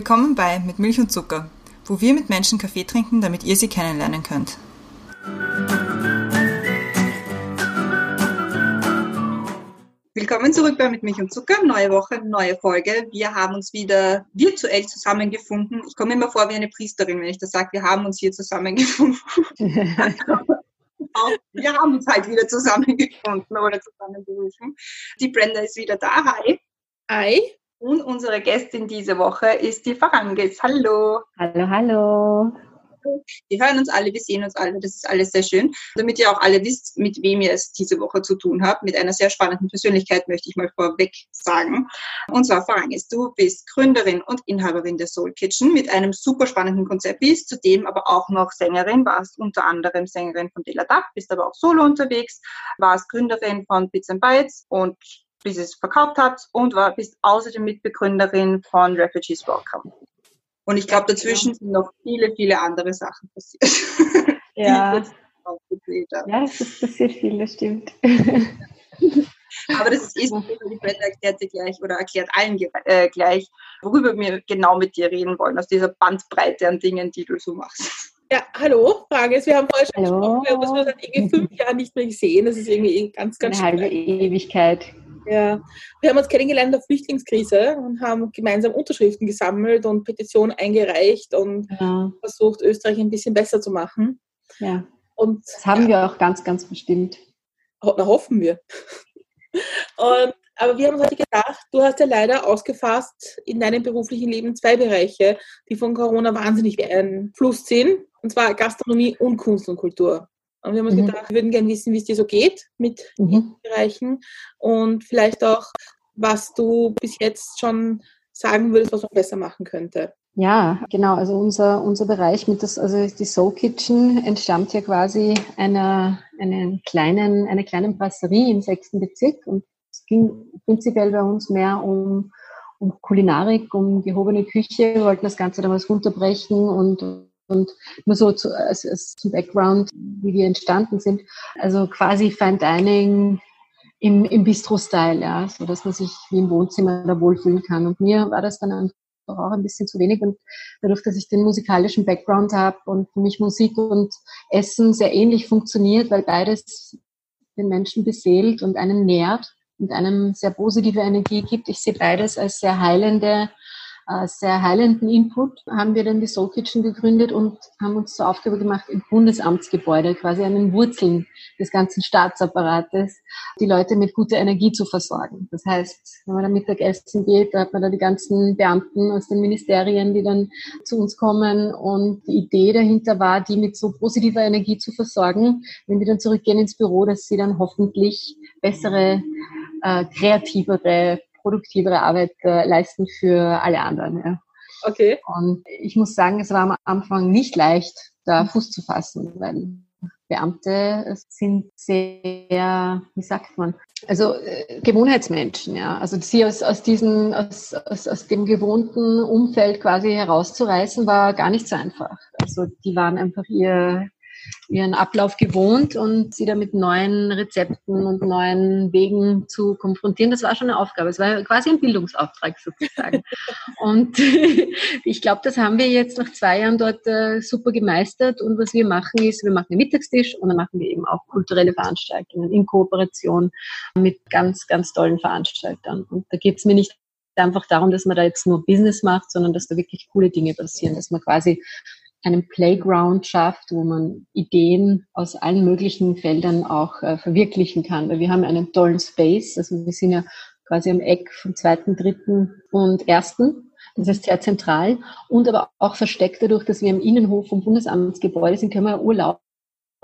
Willkommen bei Mit Milch und Zucker, wo wir mit Menschen Kaffee trinken, damit ihr sie kennenlernen könnt. Willkommen zurück bei Mit Milch und Zucker. Neue Woche, neue Folge. Wir haben uns wieder virtuell zusammengefunden. Ich komme immer vor wie eine Priesterin, wenn ich das sage. Wir haben uns hier zusammengefunden. wir haben uns halt wieder zusammengefunden oder zusammengerufen. Die Brenda ist wieder da. Hi. Hi. Und unsere Gästin diese Woche ist die Farangis. Hallo. Hallo, hallo. Wir hören uns alle, wir sehen uns alle, das ist alles sehr schön. Damit ihr auch alle wisst, mit wem ihr es diese Woche zu tun habt, mit einer sehr spannenden Persönlichkeit möchte ich mal vorweg sagen. Und zwar Farangis, du bist Gründerin und Inhaberin der Soul Kitchen mit einem super spannenden Konzept, bist zudem aber auch noch Sängerin, warst unter anderem Sängerin von Dela Dach, bist aber auch solo unterwegs, warst Gründerin von Bits and Bytes und bis es verkauft habt und war, bist außerdem Mitbegründerin von Refugees Welcome. Und ich glaube, dazwischen sind noch viele, viele andere Sachen passiert. Ja. ja, es ist passiert viel, das stimmt. Aber das ist die Brenda erklärt dir gleich oder erklärt allen äh, gleich, worüber wir genau mit dir reden wollen, aus dieser Bandbreite an Dingen, die du so machst. Ja, hallo, Frage ist, wir haben vorher schon gesprochen, wir haben uns seit irgendwie fünf Jahren nicht mehr gesehen. Das ist irgendwie ganz, ganz Eine halbe Ewigkeit. Ja, wir haben uns kennengelernt in der Flüchtlingskrise und haben gemeinsam Unterschriften gesammelt und Petitionen eingereicht und ja. versucht, Österreich ein bisschen besser zu machen. Ja. Und das haben ja, wir auch ganz, ganz bestimmt. Na, hoffen wir. Und, aber wir haben uns heute gedacht, du hast ja leider ausgefasst in deinem beruflichen Leben zwei Bereiche, die von Corona wahnsinnig beeinflusst sind, und zwar Gastronomie und Kunst und Kultur. Und wir haben uns mhm. gedacht, wir würden gerne wissen, wie es dir so geht mit mhm. Bereichen und vielleicht auch, was du bis jetzt schon sagen würdest, was man besser machen könnte. Ja, genau. Also unser, unser Bereich mit das, also die Soul Kitchen entstammt ja quasi einer, einen kleinen, einer kleinen Brasserie im sechsten Bezirk und es ging prinzipiell bei uns mehr um, um Kulinarik, um gehobene Küche. Wir wollten das Ganze damals runterbrechen und und nur so zu, als, als zum Background, wie wir entstanden sind. Also quasi Fine Dining im, im Bistro-Style, ja, so dass man sich wie im Wohnzimmer da wohlfühlen kann. Und mir war das dann einfach auch ein bisschen zu wenig. Und dadurch, dass ich den musikalischen Background habe und für mich Musik und Essen sehr ähnlich funktioniert, weil beides den Menschen beseelt und einen nährt und einem sehr positive Energie gibt. Ich sehe beides als sehr heilende sehr heilenden Input haben wir dann die Soul Kitchen gegründet und haben uns zur Aufgabe gemacht, im Bundesamtsgebäude, quasi an den Wurzeln des ganzen Staatsapparates, die Leute mit guter Energie zu versorgen. Das heißt, wenn man da Mittagessen geht, da hat man da die ganzen Beamten aus den Ministerien, die dann zu uns kommen und die Idee dahinter war, die mit so positiver Energie zu versorgen, wenn die dann zurückgehen ins Büro, dass sie dann hoffentlich bessere, äh, kreativere produktivere Arbeit äh, leisten für alle anderen. Ja. Okay. Und ich muss sagen, es war am Anfang nicht leicht, da Fuß zu fassen, weil Beamte sind sehr, wie sagt man, also äh, Gewohnheitsmenschen, ja. Also sie aus, aus diesem, aus, aus, aus dem gewohnten Umfeld quasi herauszureißen, war gar nicht so einfach. Also die waren einfach ihr ihren Ablauf gewohnt und sie da mit neuen Rezepten und neuen Wegen zu konfrontieren, das war schon eine Aufgabe. Es war quasi ein Bildungsauftrag sozusagen. und ich glaube, das haben wir jetzt nach zwei Jahren dort äh, super gemeistert. Und was wir machen ist, wir machen einen Mittagstisch und dann machen wir eben auch kulturelle Veranstaltungen in Kooperation mit ganz, ganz tollen Veranstaltern. Und da geht es mir nicht einfach darum, dass man da jetzt nur Business macht, sondern dass da wirklich coole Dinge passieren, dass man quasi einen Playground schafft, wo man Ideen aus allen möglichen Feldern auch äh, verwirklichen kann. Weil wir haben einen tollen Space, also wir sind ja quasi am Eck vom zweiten, dritten und ersten. Das heißt sehr zentral und aber auch versteckt dadurch, dass wir im Innenhof vom Bundesamtsgebäude sind, können wir Urlaub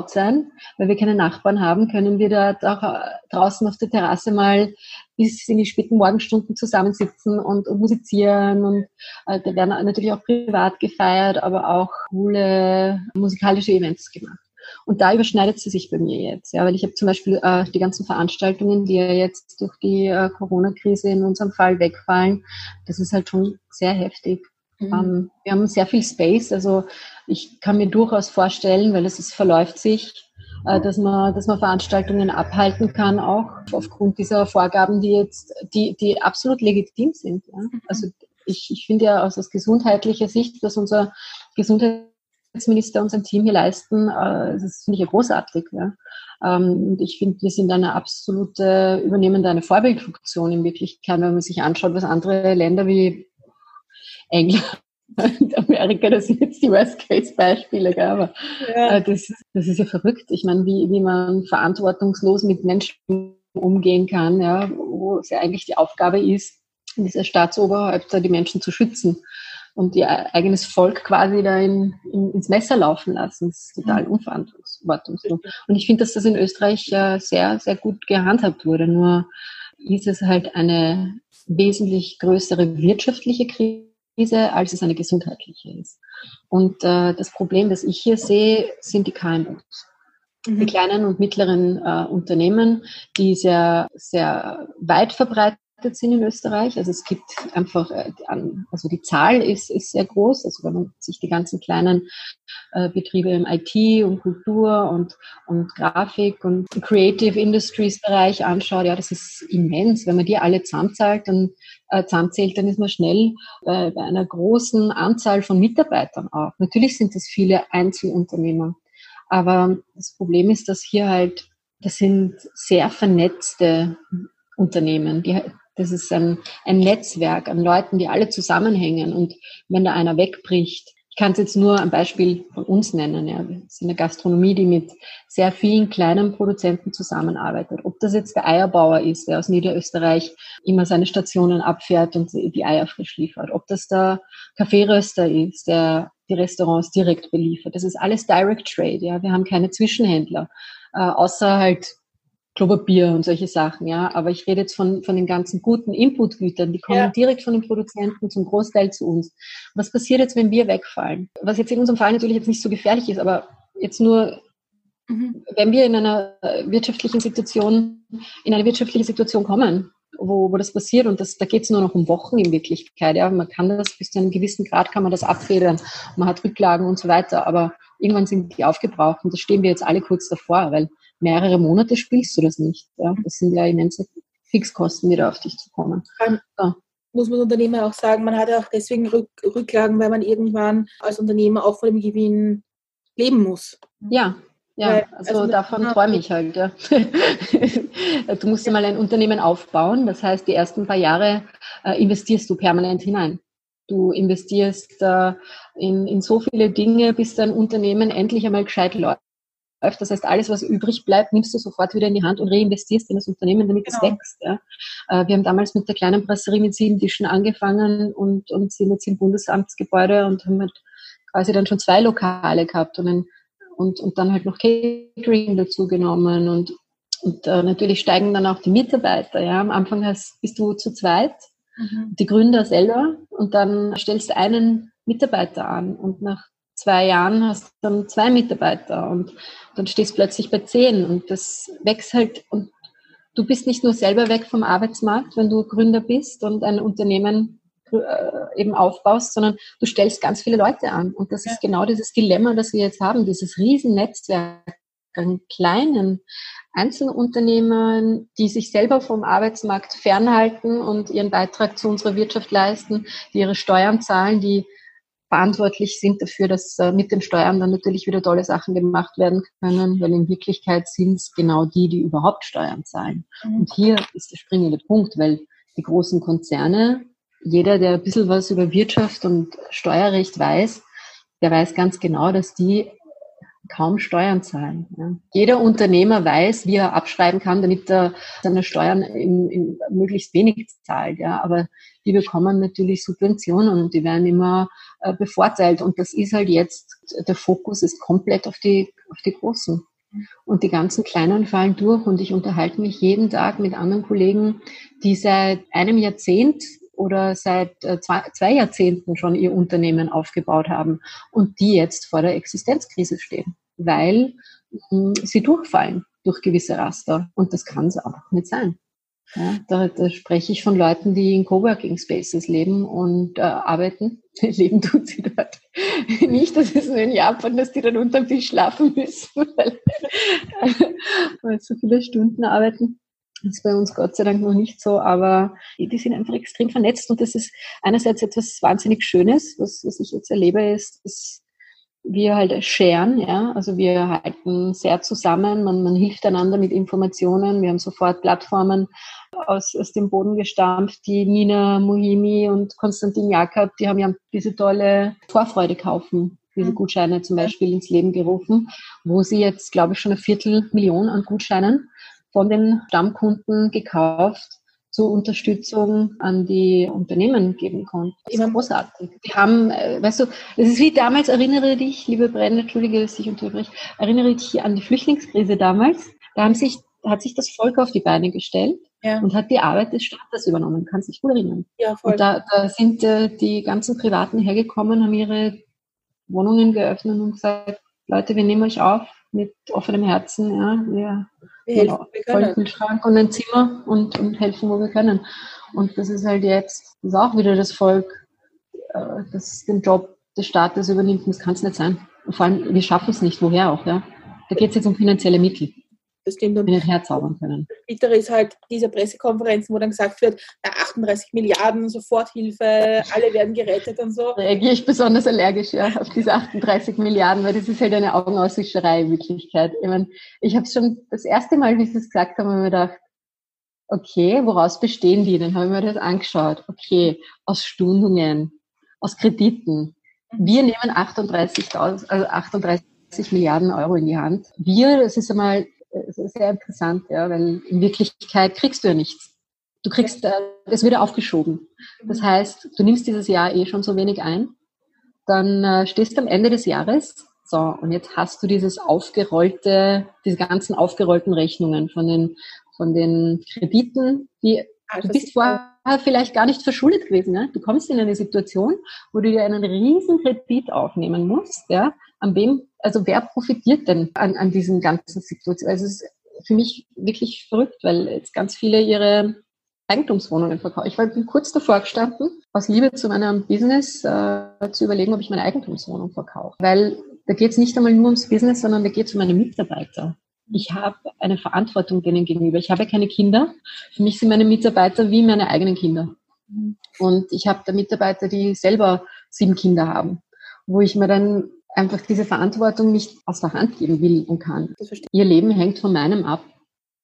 sein, weil wir keine Nachbarn haben, können wir da auch draußen auf der Terrasse mal bis in die späten Morgenstunden zusammensitzen und, und musizieren und äh, da werden natürlich auch privat gefeiert, aber auch coole musikalische Events gemacht. Und da überschneidet sie sich bei mir jetzt, ja, weil ich habe zum Beispiel äh, die ganzen Veranstaltungen, die ja jetzt durch die äh, Corona-Krise in unserem Fall wegfallen, das ist halt schon sehr heftig. Mhm. Ähm, wir haben sehr viel Space, also ich kann mir durchaus vorstellen, weil es ist, verläuft sich, dass man, dass man Veranstaltungen abhalten kann, auch aufgrund dieser Vorgaben, die jetzt, die, die absolut legitim sind. Ja? Mhm. Also ich, ich finde ja aus, aus gesundheitlicher Sicht, dass unser Gesundheitsminister und sein Team hier leisten, äh, das finde ich ja großartig. Ja. Ähm, und ich finde, wir sind eine absolute, übernehmen da eine Vorbildfunktion in Wirklichkeit, wenn man sich anschaut, was andere Länder wie England und Amerika, das sind jetzt die Worst-Case-Beispiele, aber ja. Äh, das, das ist ja verrückt. Ich meine, wie, wie man verantwortungslos mit Menschen umgehen kann, ja, wo es ja eigentlich die Aufgabe ist, dieser Staatsoberhäupter die Menschen zu schützen und ihr eigenes Volk quasi da in, in, ins Messer laufen lassen. Das ist total mhm. unverantwortungslos. Und ich finde, dass das in Österreich äh, sehr, sehr gut gehandhabt wurde. Nur ist es halt eine wesentlich größere wirtschaftliche Krise, als es eine gesundheitliche ist. Und äh, das Problem, das ich hier sehe, sind die KMUs. Mhm. Die kleinen und mittleren äh, Unternehmen, die sehr, sehr weit verbreitet sind in Österreich. Also es gibt einfach, äh, also die Zahl ist, ist sehr groß. Also wenn man sich die ganzen kleinen äh, Betriebe im IT und Kultur und, und Grafik und Creative Industries Bereich anschaut, ja, das ist immens. Wenn man die alle zusammenzahlt, dann äh, zusammenzählt, dann ist man schnell bei, bei einer großen Anzahl von Mitarbeitern auch. Natürlich sind das viele Einzelunternehmer. Aber das Problem ist, dass hier halt, das sind sehr vernetzte Unternehmen. Die, das ist ein, ein Netzwerk an Leuten, die alle zusammenhängen. Und wenn da einer wegbricht, ich kann es jetzt nur ein Beispiel von uns nennen. Ja. Wir sind eine Gastronomie, die mit sehr vielen kleinen Produzenten zusammenarbeitet. Ob das jetzt der Eierbauer ist, der aus Niederösterreich immer seine Stationen abfährt und die Eier frisch liefert. Ob das der Kaffeeröster ist, der die Restaurants direkt beliefert. Das ist alles Direct Trade. Ja. Wir haben keine Zwischenhändler, äh, außer halt Klopapier und solche Sachen, ja. Aber ich rede jetzt von, von den ganzen guten Inputgütern, die kommen ja. direkt von den Produzenten zum Großteil zu uns. Was passiert jetzt, wenn wir wegfallen? Was jetzt in unserem Fall natürlich jetzt nicht so gefährlich ist, aber jetzt nur, mhm. wenn wir in einer wirtschaftlichen Situation, in eine wirtschaftliche Situation kommen, wo, wo das passiert und das, da geht es nur noch um Wochen in Wirklichkeit, ja. Man kann das bis zu einem gewissen Grad kann man das abfedern. Man hat Rücklagen und so weiter, aber irgendwann sind die aufgebraucht und da stehen wir jetzt alle kurz davor, weil mehrere Monate spielst du das nicht. Ja? Das sind ja immense Fixkosten, die da auf dich zukommen. Ja. Muss man Unternehmer auch sagen, man hat ja auch deswegen Rück Rücklagen, weil man irgendwann als Unternehmer auch von dem Gewinn leben muss. Ja, ja, Weil, also, also davon träume ich halt. Ja. du musst ja mal ein Unternehmen aufbauen. Das heißt, die ersten paar Jahre äh, investierst du permanent hinein. Du investierst äh, in, in so viele Dinge, bis dein Unternehmen endlich einmal gescheit läuft. Das heißt, alles, was übrig bleibt, nimmst du sofort wieder in die Hand und reinvestierst in das Unternehmen, damit genau. es wächst. Ja. Äh, wir haben damals mit der kleinen Brasserie mit sieben Tischen angefangen und, und sind jetzt im Bundesamtsgebäude und haben halt quasi dann schon zwei Lokale gehabt und, ein, und, und dann halt noch Catering dazu genommen und, und äh, natürlich steigen dann auch die Mitarbeiter. Ja. Am Anfang hast, bist du zu zweit, mhm. die Gründer selber und dann stellst du einen Mitarbeiter an und nach zwei Jahren hast du dann zwei Mitarbeiter und dann stehst du plötzlich bei zehn und das wächst halt und du bist nicht nur selber weg vom Arbeitsmarkt, wenn du Gründer bist und ein Unternehmen äh, eben aufbaust, sondern du stellst ganz viele Leute an. Und das ja. ist genau dieses Dilemma, das wir jetzt haben, dieses Riesennetzwerk an kleinen Einzelunternehmern, die sich selber vom Arbeitsmarkt fernhalten und ihren Beitrag zu unserer Wirtschaft leisten, die ihre Steuern zahlen, die verantwortlich sind dafür, dass äh, mit den Steuern dann natürlich wieder tolle Sachen gemacht werden können, weil in Wirklichkeit sind es genau die, die überhaupt Steuern zahlen. Mhm. Und hier ist der springende Punkt, weil die großen Konzerne, jeder, der ein bisschen was über Wirtschaft und Steuerrecht weiß, der weiß ganz genau, dass die kaum Steuern zahlen. Ja. Jeder Unternehmer weiß, wie er abschreiben kann, damit er seine Steuern in, in möglichst wenig zahlt. Ja. Aber die bekommen natürlich Subventionen und die werden immer äh, bevorteilt. Und das ist halt jetzt, der Fokus ist komplett auf die, auf die Großen. Und die ganzen Kleinen fallen durch und ich unterhalte mich jeden Tag mit anderen Kollegen, die seit einem Jahrzehnt oder seit äh, zwei, Jahrzehnten schon ihr Unternehmen aufgebaut haben und die jetzt vor der Existenzkrise stehen, weil mh, hm, sie durchfallen durch gewisse Raster. Und das kann es einfach nicht sein. Ja, da, da spreche ich von Leuten, die in Coworking Spaces leben und äh, arbeiten. leben tun sie dort. Nicht, dass es nur in Japan, dass die dann unterm Tisch schlafen müssen, weil, weil so viele Stunden arbeiten. Das ist bei uns Gott sei Dank noch nicht so, aber die sind einfach extrem vernetzt und das ist einerseits etwas wahnsinnig Schönes, was, was ich jetzt erlebe, ist, dass wir halt scheren, ja, also wir halten sehr zusammen, man, man hilft einander mit Informationen, wir haben sofort Plattformen aus, aus dem Boden gestampft, die Nina Mohimi und Konstantin Jakob, die haben ja diese tolle Vorfreude kaufen, diese mhm. Gutscheine zum Beispiel ins Leben gerufen, wo sie jetzt, glaube ich, schon eine Viertelmillion an Gutscheinen von den Stammkunden gekauft zur Unterstützung an die Unternehmen geben konnten. Das ist großartig. Die haben, äh, weißt du, es ist wie damals, erinnere dich, liebe Brände, entschuldige, dass ich unterbreche, erinnere dich an die Flüchtlingskrise damals. Da haben sich, hat sich das Volk auf die Beine gestellt ja. und hat die Arbeit des Staates übernommen. Kannst dich gut erinnern. Ja, voll. Und da, da sind äh, die ganzen Privaten hergekommen, haben ihre Wohnungen geöffnet und gesagt, Leute, wir nehmen euch auf mit offenem Herzen. Ja, wir wir helfen, genau, wir können. Kühlschrank und ein Zimmer und, und helfen, wo wir können. Und das ist halt jetzt, das ist auch wieder das Volk, äh, das den Job des Staates übernimmt. Das kann es nicht sein. Und vor allem, wir schaffen es nicht. Woher auch, ja? Da geht es jetzt um finanzielle Mittel das stimmt. Und nicht herzaubern können. Das Bittere ist halt diese Pressekonferenzen, wo dann gesagt wird, na, 38 Milliarden, Soforthilfe, alle werden gerettet und so. Reagiere ich besonders allergisch ja, auf diese 38 Milliarden, weil das ist halt eine Augenauswischerei in Wirklichkeit. Ich, mein, ich habe es schon das erste Mal, wie sie es gesagt haben, mir gedacht, okay, woraus bestehen die? Dann habe ich mir das angeschaut. Okay, aus Stundungen, aus Krediten. Wir nehmen 38, also 38 Milliarden Euro in die Hand. Wir, das ist einmal sehr interessant, ja, weil in Wirklichkeit kriegst du ja nichts. Du kriegst, äh, es wird aufgeschoben. Das heißt, du nimmst dieses Jahr eh schon so wenig ein, dann äh, stehst du am Ende des Jahres, so, und jetzt hast du dieses aufgerollte, diese ganzen aufgerollten Rechnungen von den, von den Krediten, die, ah, du bist vorher vielleicht gar nicht verschuldet gewesen. Ne? Du kommst in eine Situation, wo du dir einen riesen Kredit aufnehmen musst, ja, an wem, also wer profitiert denn an, an diesen ganzen Situationen? Also es ist für mich wirklich verrückt, weil jetzt ganz viele ihre Eigentumswohnungen verkaufen. Ich war kurz davor gestanden, aus Liebe zu meinem Business äh, zu überlegen, ob ich meine Eigentumswohnung verkaufe. Weil da geht es nicht einmal nur ums Business, sondern da geht es um meine Mitarbeiter. Ich habe eine Verantwortung denen gegenüber. Ich habe keine Kinder. Für mich sind meine Mitarbeiter wie meine eigenen Kinder. Und ich habe da Mitarbeiter, die selber sieben Kinder haben, wo ich mir dann einfach diese Verantwortung nicht aus der Hand geben will und kann. Ihr Leben hängt von meinem ab,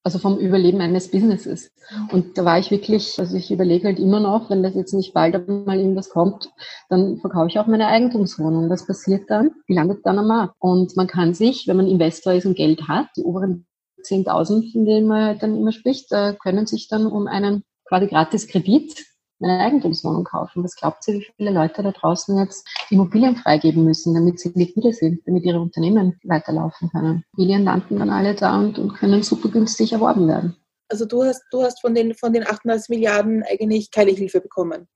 also vom Überleben eines Businesses. Und da war ich wirklich, also ich überlege halt immer noch, wenn das jetzt nicht bald mal irgendwas kommt, dann verkaufe ich auch meine Eigentumswohnung. Was passiert dann? Die landet dann am Markt. Und man kann sich, wenn man Investor ist und Geld hat, die oberen 10.000, von denen man halt dann immer spricht, können sich dann um einen quasi gratis Kredit eine Eigentumswohnung kaufen. Was glaubt ihr, wie viele Leute da draußen jetzt Immobilien freigeben müssen, damit sie liquide sind, damit ihre Unternehmen weiterlaufen können? Immobilien landen dann alle da und, und können super günstig erworben werden. Also du hast, du hast von den, von den 38 Milliarden eigentlich keine Hilfe bekommen.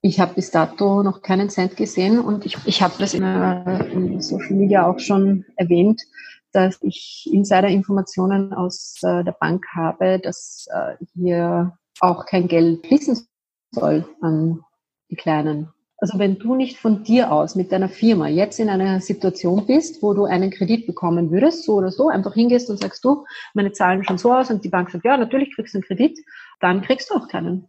Ich habe bis dato noch keinen Cent gesehen und ich, ich habe das in, in, Social Media auch schon erwähnt, dass ich Insider-Informationen aus äh, der Bank habe, dass äh, hier auch kein Geld fließen soll an die Kleinen. Also wenn du nicht von dir aus mit deiner Firma jetzt in einer Situation bist, wo du einen Kredit bekommen würdest, so oder so, einfach hingehst und sagst du, meine Zahlen schon so aus und die Bank sagt, ja, natürlich kriegst du einen Kredit, dann kriegst du auch keinen.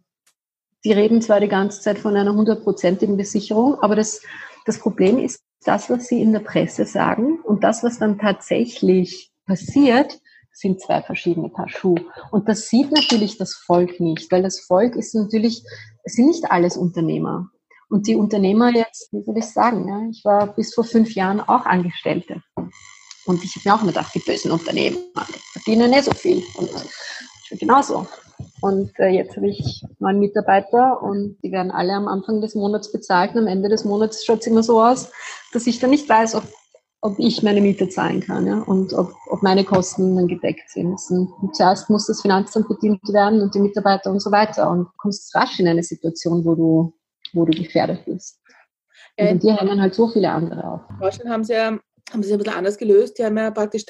Die reden zwar die ganze Zeit von einer hundertprozentigen Besicherung, aber das, das Problem ist das, was sie in der Presse sagen und das, was dann tatsächlich passiert, sind zwei verschiedene Paar Schuhe. Und das sieht natürlich das Volk nicht, weil das Volk ist natürlich, es sind nicht alles Unternehmer. Und die Unternehmer jetzt, wie soll ich sagen, ja, ich war bis vor fünf Jahren auch Angestellte. Und ich habe mir auch immer gedacht, die bösen Unternehmer, die verdienen nicht so viel. Und ich genauso. Und äh, jetzt habe ich neun Mitarbeiter und die werden alle am Anfang des Monats bezahlt und am Ende des Monats schaut es immer so aus, dass ich dann nicht weiß, ob ob ich meine Miete zahlen kann ja, und ob, ob meine Kosten dann gedeckt sind. Und zuerst muss das Finanzamt bedient werden und die Mitarbeiter und so weiter. Und du kommst rasch in eine Situation, wo du, wo du gefährdet bist. Und in dir hängen halt so viele andere auf. In Deutschland haben sie ja haben sie ein bisschen anders gelöst. Die haben ja praktisch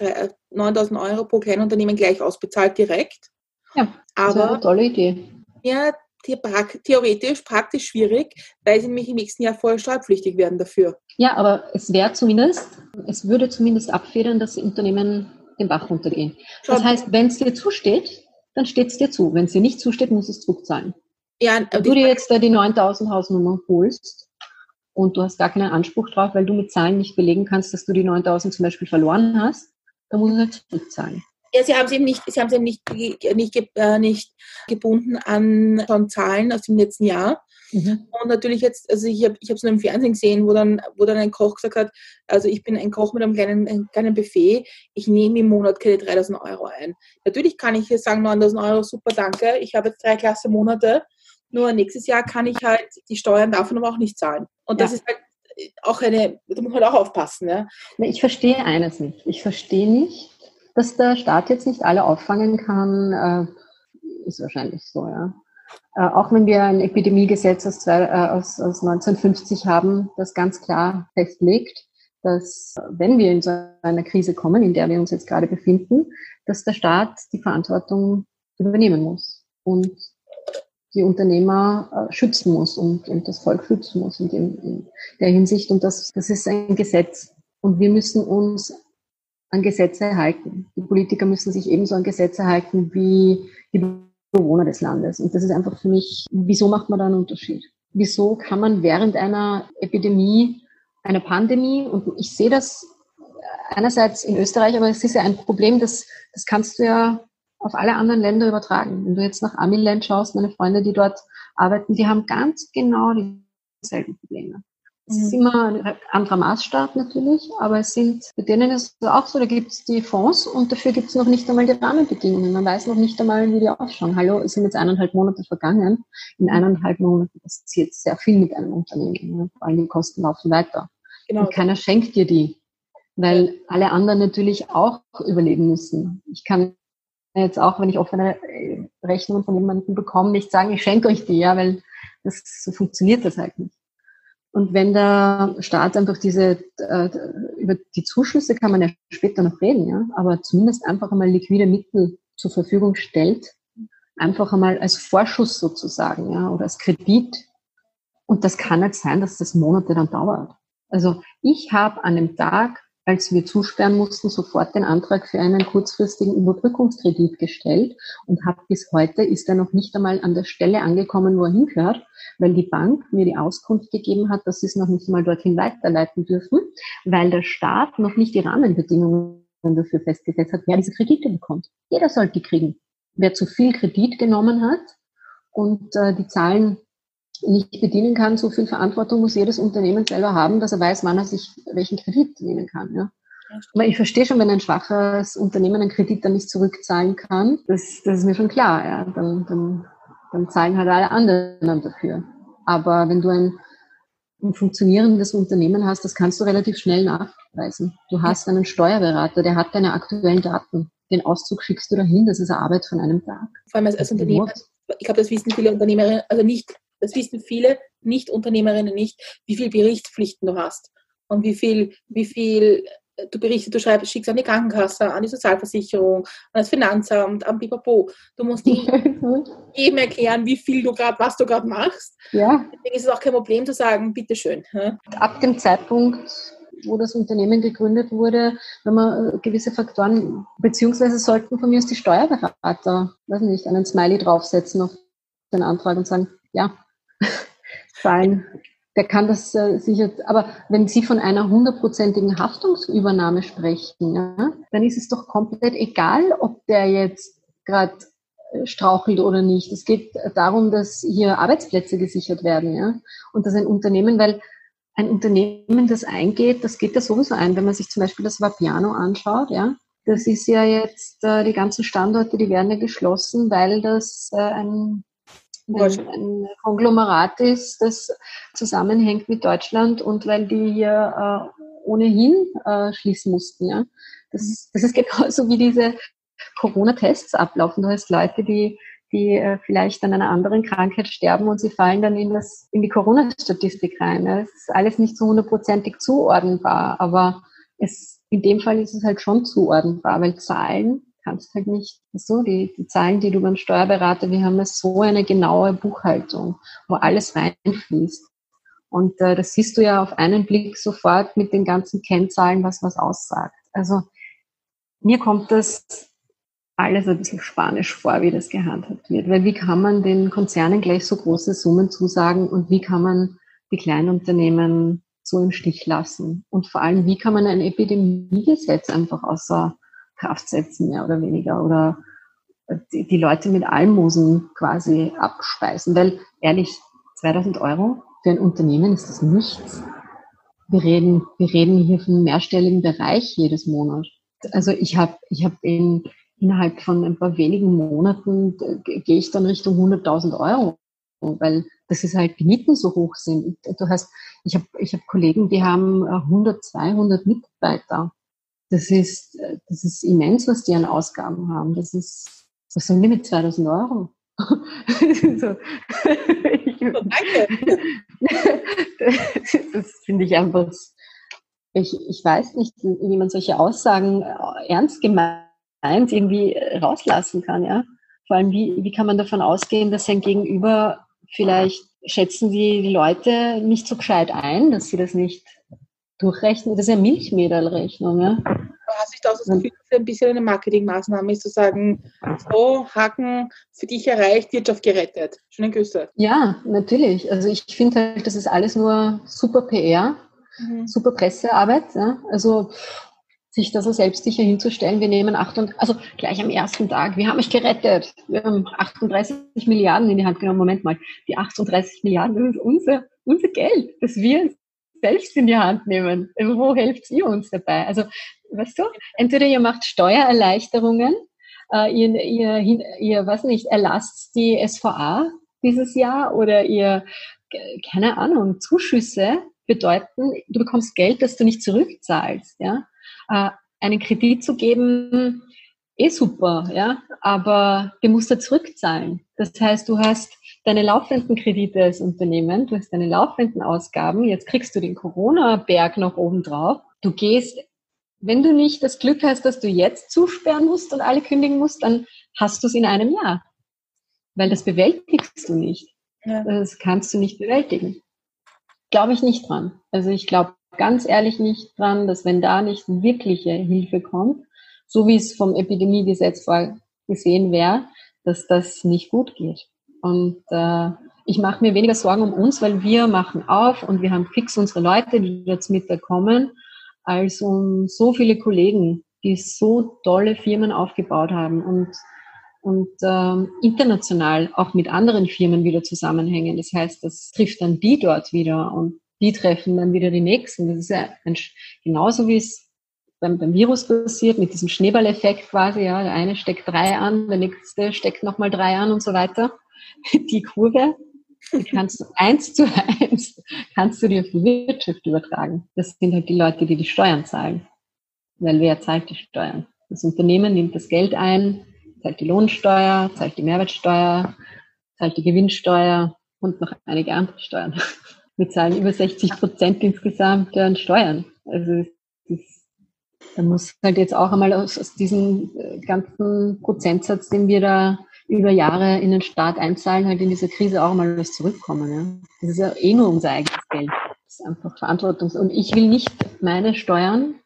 9000 Euro pro Kleinunternehmen gleich ausbezahlt direkt. Ja, das Aber, eine tolle Idee. Ja, theoretisch, praktisch schwierig, weil sie nämlich im nächsten Jahr voll steuerpflichtig werden dafür. Ja, aber es wäre zumindest, es würde zumindest abfedern, dass die Unternehmen den Bach runtergehen. Das heißt, wenn es dir zusteht, dann steht es dir zu. Wenn es dir nicht zusteht, musst du es zurückzahlen. Ja, Wenn du dir jetzt da die 9000 Hausnummer holst und du hast gar keinen Anspruch drauf, weil du mit Zahlen nicht belegen kannst, dass du die 9000 zum Beispiel verloren hast, dann musst du halt zurückzahlen. Ja, sie haben es eben nicht, sie haben es eben nicht, nicht, äh, nicht gebunden an schon Zahlen aus dem letzten Jahr. Mhm. Und natürlich jetzt, also ich habe ich es nur im Fernsehen gesehen, wo dann, wo dann ein Koch gesagt hat, also ich bin ein Koch mit einem kleinen, einem kleinen Buffet, ich nehme im Monat keine 3000 Euro ein. Natürlich kann ich hier sagen, 9000 Euro, super, danke, ich habe jetzt drei Klasse Monate, nur nächstes Jahr kann ich halt die Steuern davon aber auch nicht zahlen. Und das ist halt auch eine, da muss man halt auch aufpassen. Ja. Ich verstehe eines nicht. Ich verstehe nicht, dass der Staat jetzt nicht alle auffangen kann, äh, ist wahrscheinlich so, ja. Äh, auch wenn wir ein Epidemiegesetz aus, zwei, äh, aus, aus 1950 haben, das ganz klar festlegt, dass wenn wir in so einer Krise kommen, in der wir uns jetzt gerade befinden, dass der Staat die Verantwortung übernehmen muss und die Unternehmer äh, schützen muss und, und das Volk schützen muss in, dem, in der Hinsicht. Und das, das ist ein Gesetz. Und wir müssen uns an Gesetze halten. Die Politiker müssen sich ebenso an Gesetze halten wie die Bewohner des Landes. Und das ist einfach für mich, wieso macht man da einen Unterschied? Wieso kann man während einer Epidemie, einer Pandemie, und ich sehe das einerseits in Österreich, aber es ist ja ein Problem, das, das kannst du ja auf alle anderen Länder übertragen. Wenn du jetzt nach Amiland schaust, meine Freunde, die dort arbeiten, die haben ganz genau dieselben Probleme. Es ist mhm. immer ein anderer Maßstab natürlich, aber es sind, bei denen ist es auch so, da gibt es die Fonds und dafür gibt es noch nicht einmal die Rahmenbedingungen. Man weiß noch nicht einmal, wie die ausschauen. Hallo, es sind jetzt eineinhalb Monate vergangen. In eineinhalb Monaten passiert sehr viel mit einem Unternehmen. Ne? Vor allem die Kosten laufen weiter. Genau. Und keiner schenkt dir die, weil alle anderen natürlich auch überleben müssen. Ich kann jetzt auch, wenn ich offene äh, Rechnungen von jemandem bekomme, nicht sagen, ich schenke euch die, ja, weil das, so funktioniert das halt nicht. Und wenn der Staat einfach diese, äh, über die Zuschüsse kann man ja später noch reden, ja, aber zumindest einfach einmal liquide Mittel zur Verfügung stellt, einfach einmal als Vorschuss sozusagen, ja, oder als Kredit. Und das kann nicht sein, dass das Monate dann dauert. Also ich habe an dem Tag, als wir zusperren mussten, sofort den Antrag für einen kurzfristigen Überbrückungskredit gestellt und habe bis heute ist er noch nicht einmal an der Stelle angekommen, wo er hingehört, weil die Bank mir die Auskunft gegeben hat, dass sie es noch nicht einmal dorthin weiterleiten dürfen, weil der Staat noch nicht die Rahmenbedingungen dafür festgesetzt hat, wer diese Kredite bekommt. Jeder sollte die kriegen. Wer zu viel Kredit genommen hat und äh, die Zahlen nicht bedienen kann, so viel Verantwortung muss jedes Unternehmen selber haben, dass er weiß, wann er sich welchen Kredit nehmen kann. Ja. Aber ich verstehe schon, wenn ein schwaches Unternehmen einen Kredit dann nicht zurückzahlen kann, das, das ist mir schon klar. Ja. Dann, dann, dann zahlen halt alle anderen dafür. Aber wenn du ein, ein funktionierendes Unternehmen hast, das kannst du relativ schnell nachweisen. Du hast einen Steuerberater, der hat deine aktuellen Daten. Den Auszug schickst du dahin, das ist eine Arbeit von einem Tag. Vor allem als, als Unternehmer, ich glaube, das wissen viele Unternehmerinnen, also nicht das wissen viele Nicht-Unternehmerinnen nicht, wie viel Berichtspflichten du hast und wie viel, wie viel du berichtest, du schreibst, schickst an die Krankenkasse, an die Sozialversicherung, an das Finanzamt, an Pipapo. Du musst jedem erklären, wie viel du gerade, was du gerade machst. Ja. Deswegen ist es auch kein Problem zu sagen, bitteschön. Ab dem Zeitpunkt, wo das Unternehmen gegründet wurde, wenn man äh, gewisse Faktoren, beziehungsweise sollten von mir aus die Steuerberater, weiß nicht, einen Smiley draufsetzen auf den Antrag und sagen, ja, sein. Der kann das äh, sicher, aber wenn Sie von einer hundertprozentigen Haftungsübernahme sprechen, ja, dann ist es doch komplett egal, ob der jetzt gerade äh, strauchelt oder nicht. Es geht darum, dass hier Arbeitsplätze gesichert werden, ja, und dass ein Unternehmen, weil ein Unternehmen, das eingeht, das geht ja sowieso ein, wenn man sich zum Beispiel das Vapiano anschaut, ja, das ist ja jetzt, äh, die ganzen Standorte, die werden ja geschlossen, weil das äh, ein ein, ein Konglomerat ist, das zusammenhängt mit Deutschland und weil die hier äh, ohnehin äh, schließen mussten. Ja? Das, mhm. das ist genauso wie diese Corona-Tests ablaufen. Du hast Leute, die, die äh, vielleicht an einer anderen Krankheit sterben und sie fallen dann in, das, in die Corona-Statistik rein. Das ist alles nicht so hundertprozentig zuordnenbar, aber es, in dem Fall ist es halt schon zuordnenbar, weil Zahlen kannst halt nicht so, die, die Zahlen, die du beim Steuerberater, wir haben ja so eine genaue Buchhaltung, wo alles reinfließt. Und äh, das siehst du ja auf einen Blick sofort mit den ganzen Kennzahlen, was was aussagt. Also mir kommt das alles ein bisschen spanisch vor, wie das gehandhabt wird. Weil wie kann man den Konzernen gleich so große Summen zusagen und wie kann man die kleinen Unternehmen so im Stich lassen? Und vor allem, wie kann man ein Epidemiegesetz einfach außer Kraft setzen, mehr oder weniger? Oder die, die Leute mit Almosen quasi abspeisen? Weil ehrlich, 2000 Euro für ein Unternehmen ist das nichts. Wir reden, wir reden hier von einem mehrstelligen Bereich jedes Monat. Also ich habe ich hab in, innerhalb von ein paar wenigen Monaten äh, gehe ich dann Richtung 100.000 Euro, weil das ist halt die Mieten so hoch sind. Du hast, ich habe ich hab Kollegen, die haben 100, äh, 200 Mitarbeiter. Das ist, äh, das ist immens, was die an Ausgaben haben. Das ist, was sollen die mit 2000 Euro? so. ich, Danke. das finde ich einfach, ich, ich weiß nicht, wie man solche Aussagen ernst gemeint irgendwie rauslassen kann, ja. Vor allem, wie, wie kann man davon ausgehen, dass sein Gegenüber vielleicht schätzen die, die Leute nicht so gescheit ein, dass sie das nicht durchrechnen. Das ist ja Milchmädelrechnung, ja. Hast du auch das Gefühl, dass es ein bisschen eine Marketingmaßnahme ist, zu sagen, so, Haken für dich erreicht, Wirtschaft gerettet. Schöne Grüße. Ja, natürlich. Also ich finde halt, das ist alles nur super PR, mhm. super Pressearbeit. Ja? Also sich da so selbstsicher hinzustellen, wir nehmen 8 also gleich am ersten Tag, wir haben euch gerettet, wir haben 38 Milliarden in die Hand genommen, Moment mal, die 38 Milliarden, das ist unser, unser Geld, das wir selbst in die Hand nehmen. Also wo helft ihr uns dabei? Also, weißt du, entweder ihr macht Steuererleichterungen, äh, ihr, ihr, ihr, was nicht, erlasst die SVA dieses Jahr oder ihr, keine Ahnung, Zuschüsse bedeuten, du bekommst Geld, das du nicht zurückzahlst, ja äh, einen Kredit zu geben, eh super, ja, aber du musst ja zurückzahlen. Das heißt, du hast deine laufenden Kredite als Unternehmen, du hast deine laufenden Ausgaben, jetzt kriegst du den Corona-Berg noch oben drauf. Du gehst, wenn du nicht das Glück hast, dass du jetzt zusperren musst und alle kündigen musst, dann hast du es in einem Jahr. Weil das bewältigst du nicht. Ja. Das kannst du nicht bewältigen. Glaube ich nicht dran. Also ich glaube ganz ehrlich nicht dran, dass wenn da nicht wirkliche Hilfe kommt, so wie es vom Epidemiegesetz vorgesehen wäre, dass das nicht gut geht. Und äh, ich mache mir weniger Sorgen um uns, weil wir machen auf und wir haben fix unsere Leute, die jetzt mit da kommen, als um so viele Kollegen, die so tolle Firmen aufgebaut haben und und ähm, international auch mit anderen Firmen wieder zusammenhängen. Das heißt, das trifft dann die dort wieder und die treffen dann wieder die nächsten. Das ist ja ein, genauso wie es beim, beim Virus passiert, mit diesem Schneeballeffekt quasi. Ja, der eine steckt drei an, der nächste steckt nochmal drei an und so weiter. Die Kurve, die kannst du eins zu eins, kannst du dir auf die Wirtschaft übertragen. Das sind halt die Leute, die die Steuern zahlen. Weil wer zahlt die Steuern? Das Unternehmen nimmt das Geld ein, zahlt die Lohnsteuer, zahlt die Mehrwertsteuer, zahlt die Gewinnsteuer und noch einige andere Steuern. Wir zahlen über 60 Prozent insgesamt an Steuern. Also das, da muss halt jetzt auch einmal aus, aus diesem äh, ganzen Prozentsatz, den wir da über Jahre in den Staat einzahlen, halt in dieser Krise auch mal was zurückkommen. Ja. Das ist ja eh nur unser eigenes Geld. Das ist einfach Verantwortungs- und ich will nicht meine Steuern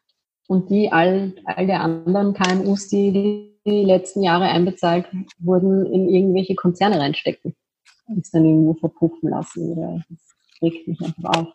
und die all, all der anderen KMUs, die die letzten Jahre einbezahlt wurden, in irgendwelche Konzerne reinstecken und es dann irgendwo verpuffen lassen. Oder regt mich einfach auf.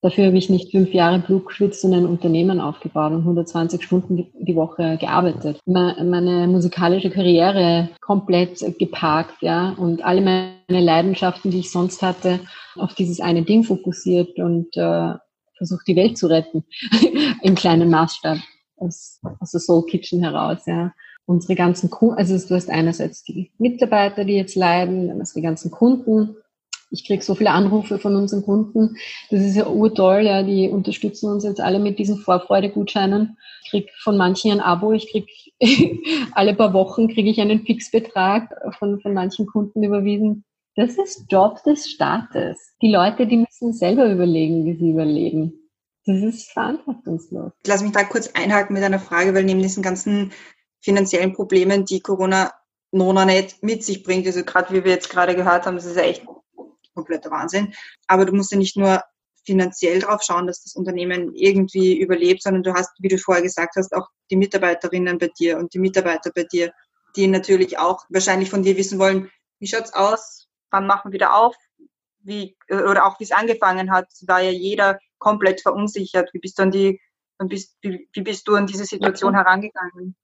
Dafür habe ich nicht fünf Jahre Blut geschwitzt und ein Unternehmen aufgebaut und 120 Stunden die Woche gearbeitet. Meine musikalische Karriere komplett geparkt, ja, und alle meine Leidenschaften, die ich sonst hatte, auf dieses eine Ding fokussiert und äh, versucht, die Welt zu retten. Im kleinen Maßstab. Aus, aus der Soul Kitchen heraus, ja. Unsere ganzen Kunden, also du hast einerseits die Mitarbeiter, die jetzt leiden, dann hast du die ganzen Kunden, ich kriege so viele Anrufe von unseren Kunden. Das ist ja urtoll, ja, die unterstützen uns jetzt alle mit diesen Vorfreude-Gutscheinen. Ich kriege von manchen ein Abo, ich kriege alle paar Wochen kriege ich einen Fixbetrag von, von manchen Kunden überwiesen. Das ist Job des Staates. Die Leute, die müssen selber überlegen, wie sie überleben. Das ist verantwortungslos. Lass mich da kurz einhaken mit einer Frage, weil neben diesen ganzen finanziellen Problemen, die Corona Nona nicht mit sich bringt, also gerade wie wir jetzt gerade gehört haben, das ist ja echt kompletter Wahnsinn. Aber du musst ja nicht nur finanziell drauf schauen, dass das Unternehmen irgendwie überlebt, sondern du hast, wie du vorher gesagt hast, auch die Mitarbeiterinnen bei dir und die Mitarbeiter bei dir die natürlich auch wahrscheinlich von dir wissen wollen, wie schaut's aus, wann machen wir wieder auf, wie, oder auch wie es angefangen hat, war ja jeder komplett verunsichert. Wie bist du an die, wie, wie bist du an diese Situation herangegangen?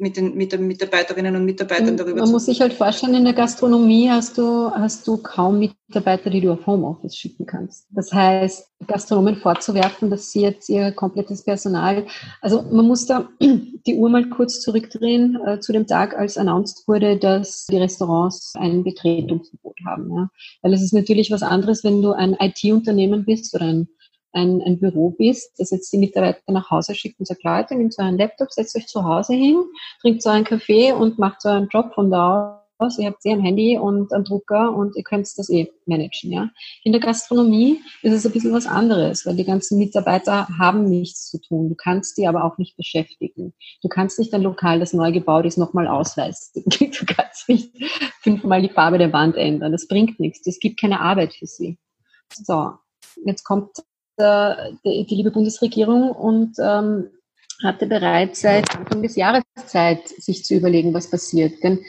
Mit den, mit den Mitarbeiterinnen und Mitarbeitern darüber Man muss sich halt vorstellen, in der Gastronomie hast du, hast du kaum Mitarbeiter, die du auf Homeoffice schicken kannst. Das heißt, Gastronomen vorzuwerfen, dass sie jetzt ihr komplettes Personal, also man muss da die Uhr mal kurz zurückdrehen äh, zu dem Tag, als announced wurde, dass die Restaurants ein Betretungsverbot haben. Ja? Weil es ist natürlich was anderes, wenn du ein IT-Unternehmen bist oder ein ein, ein Büro bist, dass jetzt die Mitarbeiter nach Hause schickt und sagt, Leute, nehmt so einen Laptop, setzt euch zu Hause hin, trinkt so einen Kaffee und macht so einen Job von da aus. Ihr habt eh ein Handy und einen Drucker und ihr könnt das eh managen. Ja? In der Gastronomie ist es ein bisschen was anderes, weil die ganzen Mitarbeiter haben nichts zu tun. Du kannst die aber auch nicht beschäftigen. Du kannst nicht ein Lokal, das neu gebaut ist, nochmal ausweisen. Du kannst nicht fünfmal die Farbe der Wand ändern. Das bringt nichts. Es gibt keine Arbeit für sie. So, jetzt kommt die, die liebe Bundesregierung und ähm, hatte bereits seit Anfang des Jahres Zeit, sich zu überlegen, was passiert. Denn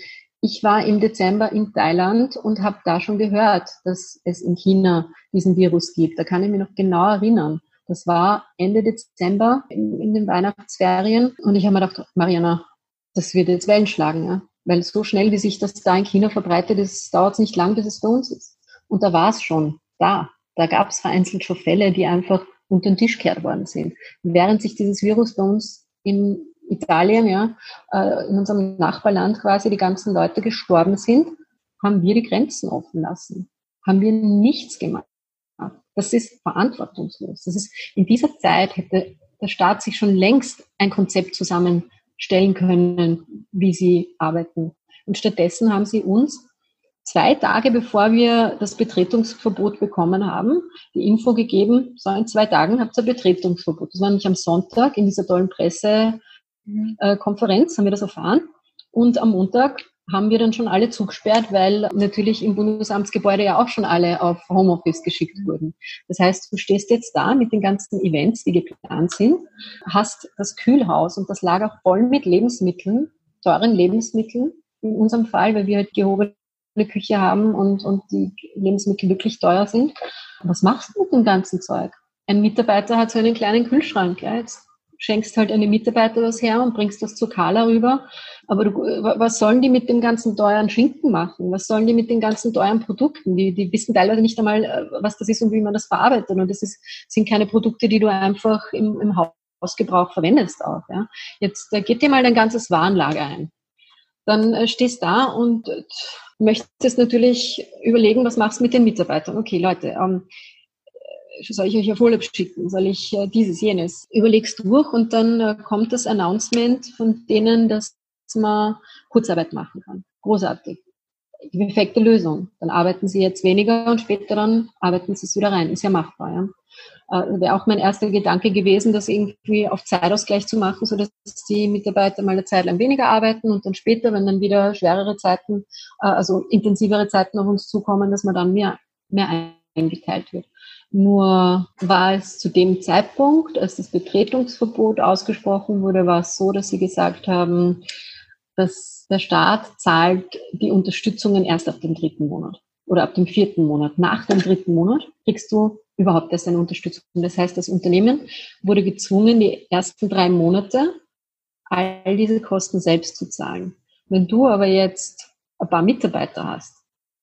ich war im Dezember in Thailand und habe da schon gehört, dass es in China diesen Virus gibt. Da kann ich mich noch genau erinnern. Das war Ende Dezember in, in den Weihnachtsferien und ich habe mir gedacht, Mariana, das wird jetzt Wellen schlagen, ja? weil so schnell, wie sich das da in China verbreitet dauert es nicht lang, bis es bei uns ist. Und da war es schon da. Da gab es vereinzelt schon Fälle, die einfach unter den Tisch gekehrt worden sind. Während sich dieses Virus bei uns in Italien, ja, äh, in unserem Nachbarland quasi die ganzen Leute gestorben sind, haben wir die Grenzen offen lassen. Haben wir nichts gemacht. Das ist verantwortungslos. Das ist, in dieser Zeit hätte der Staat sich schon längst ein Konzept zusammenstellen können, wie sie arbeiten. Und stattdessen haben sie uns zwei Tage bevor wir das Betretungsverbot bekommen haben, die Info gegeben, so in zwei Tagen habt ihr Betretungsverbot. Das war nämlich am Sonntag in dieser tollen Pressekonferenz, haben wir das erfahren. Und am Montag haben wir dann schon alle zugesperrt, weil natürlich im Bundesamtsgebäude ja auch schon alle auf Homeoffice geschickt wurden. Das heißt, du stehst jetzt da mit den ganzen Events, die geplant sind, hast das Kühlhaus und das Lager voll mit Lebensmitteln, teuren Lebensmitteln, in unserem Fall, weil wir halt gehobene eine Küche haben und, und die Lebensmittel wirklich teuer sind. Was machst du mit dem ganzen Zeug? Ein Mitarbeiter hat so einen kleinen Kühlschrank. Ja, jetzt schenkst halt einem Mitarbeiter was her und bringst das zu Carla rüber. Aber du, was sollen die mit dem ganzen teuren Schinken machen? Was sollen die mit den ganzen teuren Produkten? Die, die wissen teilweise nicht einmal, äh, was das ist und wie man das verarbeitet. Und das ist, sind keine Produkte, die du einfach im, im Hausgebrauch verwendest auch. Ja. Jetzt äh, geht dir mal dein ganzes Warenlager ein. Dann äh, stehst da und äh, möchtest natürlich überlegen, was machst du mit den Mitarbeitern. Okay, Leute, ähm, soll ich euch auf Urlaub schicken? Soll ich äh, dieses, jenes? Überlegst durch und dann äh, kommt das Announcement von denen, dass man Kurzarbeit machen kann. Großartig. Die perfekte Lösung. Dann arbeiten sie jetzt weniger und später dann arbeiten sie es wieder rein. Ist ja machbar. Ja? Äh, wäre auch mein erster Gedanke gewesen, das irgendwie auf Zeitausgleich zu machen, so dass die Mitarbeiter mal eine Zeit lang weniger arbeiten und dann später, wenn dann wieder schwerere Zeiten, äh, also intensivere Zeiten auf uns zukommen, dass man dann mehr, mehr eingeteilt wird. Nur war es zu dem Zeitpunkt, als das Betretungsverbot ausgesprochen wurde, war es so, dass sie gesagt haben, dass der Staat zahlt die Unterstützungen erst ab dem dritten Monat oder ab dem vierten Monat. Nach dem dritten Monat kriegst du überhaupt erst eine Unterstützung. Das heißt, das Unternehmen wurde gezwungen, die ersten drei Monate all diese Kosten selbst zu zahlen. Wenn du aber jetzt ein paar Mitarbeiter hast,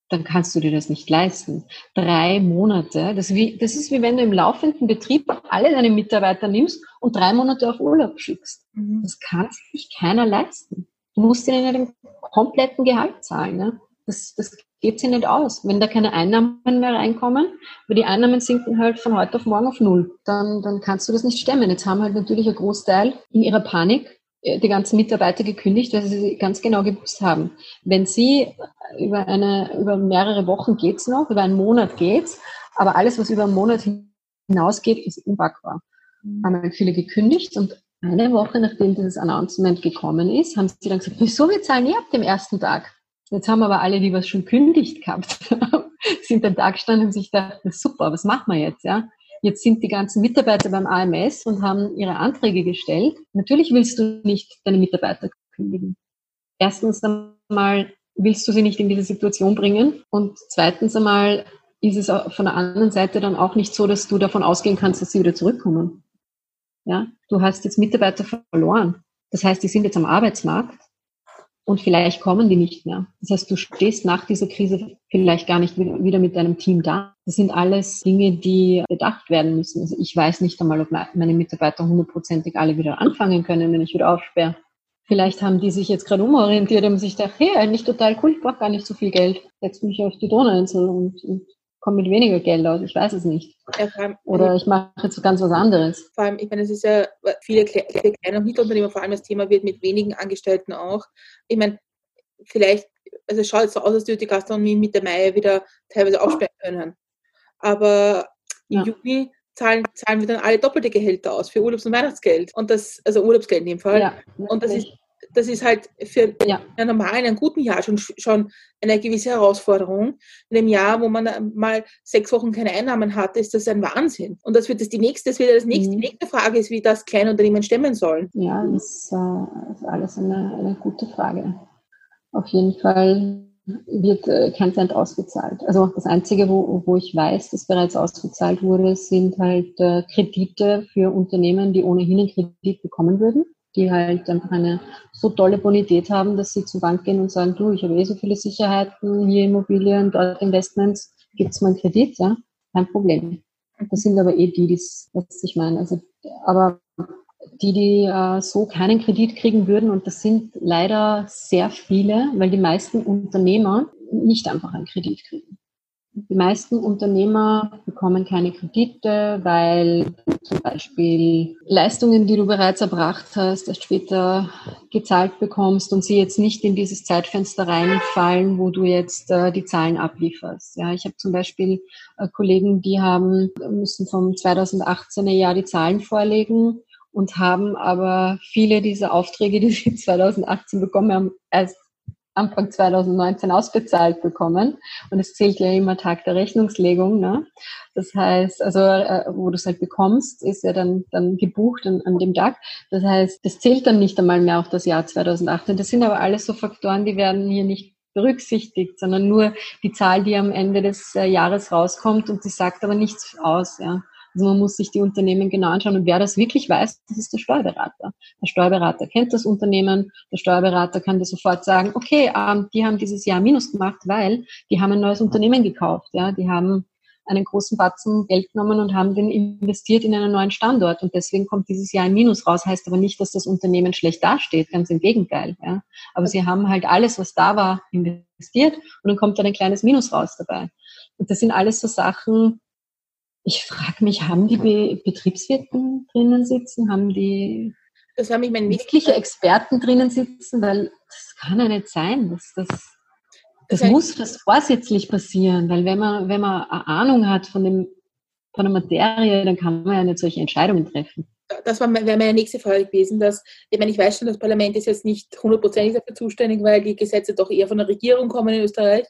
dann kannst du dir das nicht leisten. Drei Monate, das, wie, das ist wie wenn du im laufenden Betrieb alle deine Mitarbeiter nimmst und drei Monate auf Urlaub schickst. Mhm. Das kann sich keiner leisten. Du musst ihnen den kompletten Gehalt zahlen. Ne? Das, das geht sich nicht aus. Wenn da keine Einnahmen mehr reinkommen, weil die Einnahmen sinken halt von heute auf morgen auf Null, dann, dann kannst du das nicht stemmen. Jetzt haben halt natürlich ein Großteil in ihrer Panik äh, die ganzen Mitarbeiter gekündigt, weil sie ganz genau gewusst haben, wenn sie über eine, über mehrere Wochen geht's noch, über einen Monat geht's, aber alles, was über einen Monat hinausgeht, ist unpackbar. Mhm. Haben halt viele gekündigt und eine Woche nachdem dieses Announcement gekommen ist, haben sie dann gesagt, wieso wir zahlen nie ab dem ersten Tag? Jetzt haben aber alle, die was schon kündigt gehabt sind dann da gestanden und sich dachten, super, was machen wir jetzt, ja? Jetzt sind die ganzen Mitarbeiter beim AMS und haben ihre Anträge gestellt. Natürlich willst du nicht deine Mitarbeiter kündigen. erstens einmal willst du sie nicht in diese Situation bringen und zweitens einmal ist es von der anderen Seite dann auch nicht so, dass du davon ausgehen kannst, dass sie wieder zurückkommen. Ja, du hast jetzt Mitarbeiter verloren. Das heißt, die sind jetzt am Arbeitsmarkt und vielleicht kommen die nicht mehr. Das heißt, du stehst nach dieser Krise vielleicht gar nicht wieder mit deinem Team da. Das sind alles Dinge, die bedacht werden müssen. Also ich weiß nicht einmal, ob meine Mitarbeiter hundertprozentig alle wieder anfangen können, wenn ich wieder aufsperre. Vielleicht haben die sich jetzt gerade umorientiert und sich gedacht, hey, eigentlich total cool, ich brauche gar nicht so viel Geld. Setz mich auf die Donauinsel und, und komme mit weniger Geld aus. Ich weiß es nicht. Ja, allem, Oder ich mache jetzt ganz was anderes. Vor allem, ich meine, es ist ja viele kleine und Mittelunternehmer, vor allem das Thema wird mit wenigen Angestellten auch. Ich meine, vielleicht, also es schaut so aus, als würde die Gastronomie mit der Mai wieder teilweise aufsperren können. Aber im ja. Juni zahlen, zahlen wir dann alle doppelte Gehälter aus für Urlaubs- und Weihnachtsgeld. Und das, also Urlaubsgeld in dem Fall. Ja, und das ist das ist halt für ja. einen normalen, einen guten Jahr schon, schon eine gewisse Herausforderung. In einem Jahr, wo man mal sechs Wochen keine Einnahmen hat, ist das ein Wahnsinn. Und das wird das die nächste, das wird das nächste, mhm. die nächste Frage ist, wie das Kleinunternehmen stemmen sollen. Ja, das äh, ist alles eine, eine gute Frage. Auf jeden Fall wird äh, kein Cent ausgezahlt. Also das Einzige, wo, wo ich weiß, dass bereits ausgezahlt wurde, sind halt äh, Kredite für Unternehmen, die ohnehin einen Kredit bekommen würden die halt einfach eine so tolle Bonität haben, dass sie zur Bank gehen und sagen, du, ich habe eh so viele Sicherheiten, hier Immobilien, dort Investments, gibt's mal einen Kredit, ja, kein Problem. Das sind aber eh die, die was ich meine. Also, aber die, die äh, so keinen Kredit kriegen würden, und das sind leider sehr viele, weil die meisten Unternehmer nicht einfach einen Kredit kriegen. Die meisten Unternehmer bekommen keine Kredite, weil zum Beispiel Leistungen, die du bereits erbracht hast, erst später gezahlt bekommst und sie jetzt nicht in dieses Zeitfenster reinfallen, wo du jetzt äh, die Zahlen ablieferst. Ja, ich habe zum Beispiel äh, Kollegen, die haben müssen vom 2018er Jahr die Zahlen vorlegen und haben aber viele dieser Aufträge, die sie 2018 bekommen haben, erst Anfang 2019 ausbezahlt bekommen. Und es zählt ja immer Tag der Rechnungslegung. Ne? Das heißt, also äh, wo du es halt bekommst, ist ja dann, dann gebucht an, an dem Tag. Das heißt, das zählt dann nicht einmal mehr auf das Jahr 2018. Das sind aber alles so Faktoren, die werden hier nicht berücksichtigt, sondern nur die Zahl, die am Ende des äh, Jahres rauskommt und die sagt aber nichts aus. Ja. Also man muss sich die Unternehmen genau anschauen. Und wer das wirklich weiß, das ist der Steuerberater. Der Steuerberater kennt das Unternehmen. Der Steuerberater kann dir sofort sagen, okay, ähm, die haben dieses Jahr Minus gemacht, weil die haben ein neues Unternehmen gekauft. Ja, die haben einen großen Batzen Geld genommen und haben den investiert in einen neuen Standort. Und deswegen kommt dieses Jahr ein Minus raus. Heißt aber nicht, dass das Unternehmen schlecht dasteht. Ganz im Gegenteil. Ja. Aber sie haben halt alles, was da war, investiert und dann kommt dann ein kleines Minus raus dabei. Und das sind alles so Sachen, ich frage mich, haben die Be Betriebswirten drinnen sitzen? Haben die das haben ich meine wirkliche Experten drinnen sitzen? Weil das kann ja nicht sein. Das, das, das, das muss fast vorsätzlich passieren, weil wenn man, wenn man eine Ahnung hat von, dem, von der Materie, dann kann man ja nicht solche Entscheidungen treffen. Das wäre meine nächste Frage gewesen, dass, ich meine, ich weiß schon, das Parlament ist jetzt nicht hundertprozentig dafür zuständig, weil die Gesetze doch eher von der Regierung kommen in Österreich.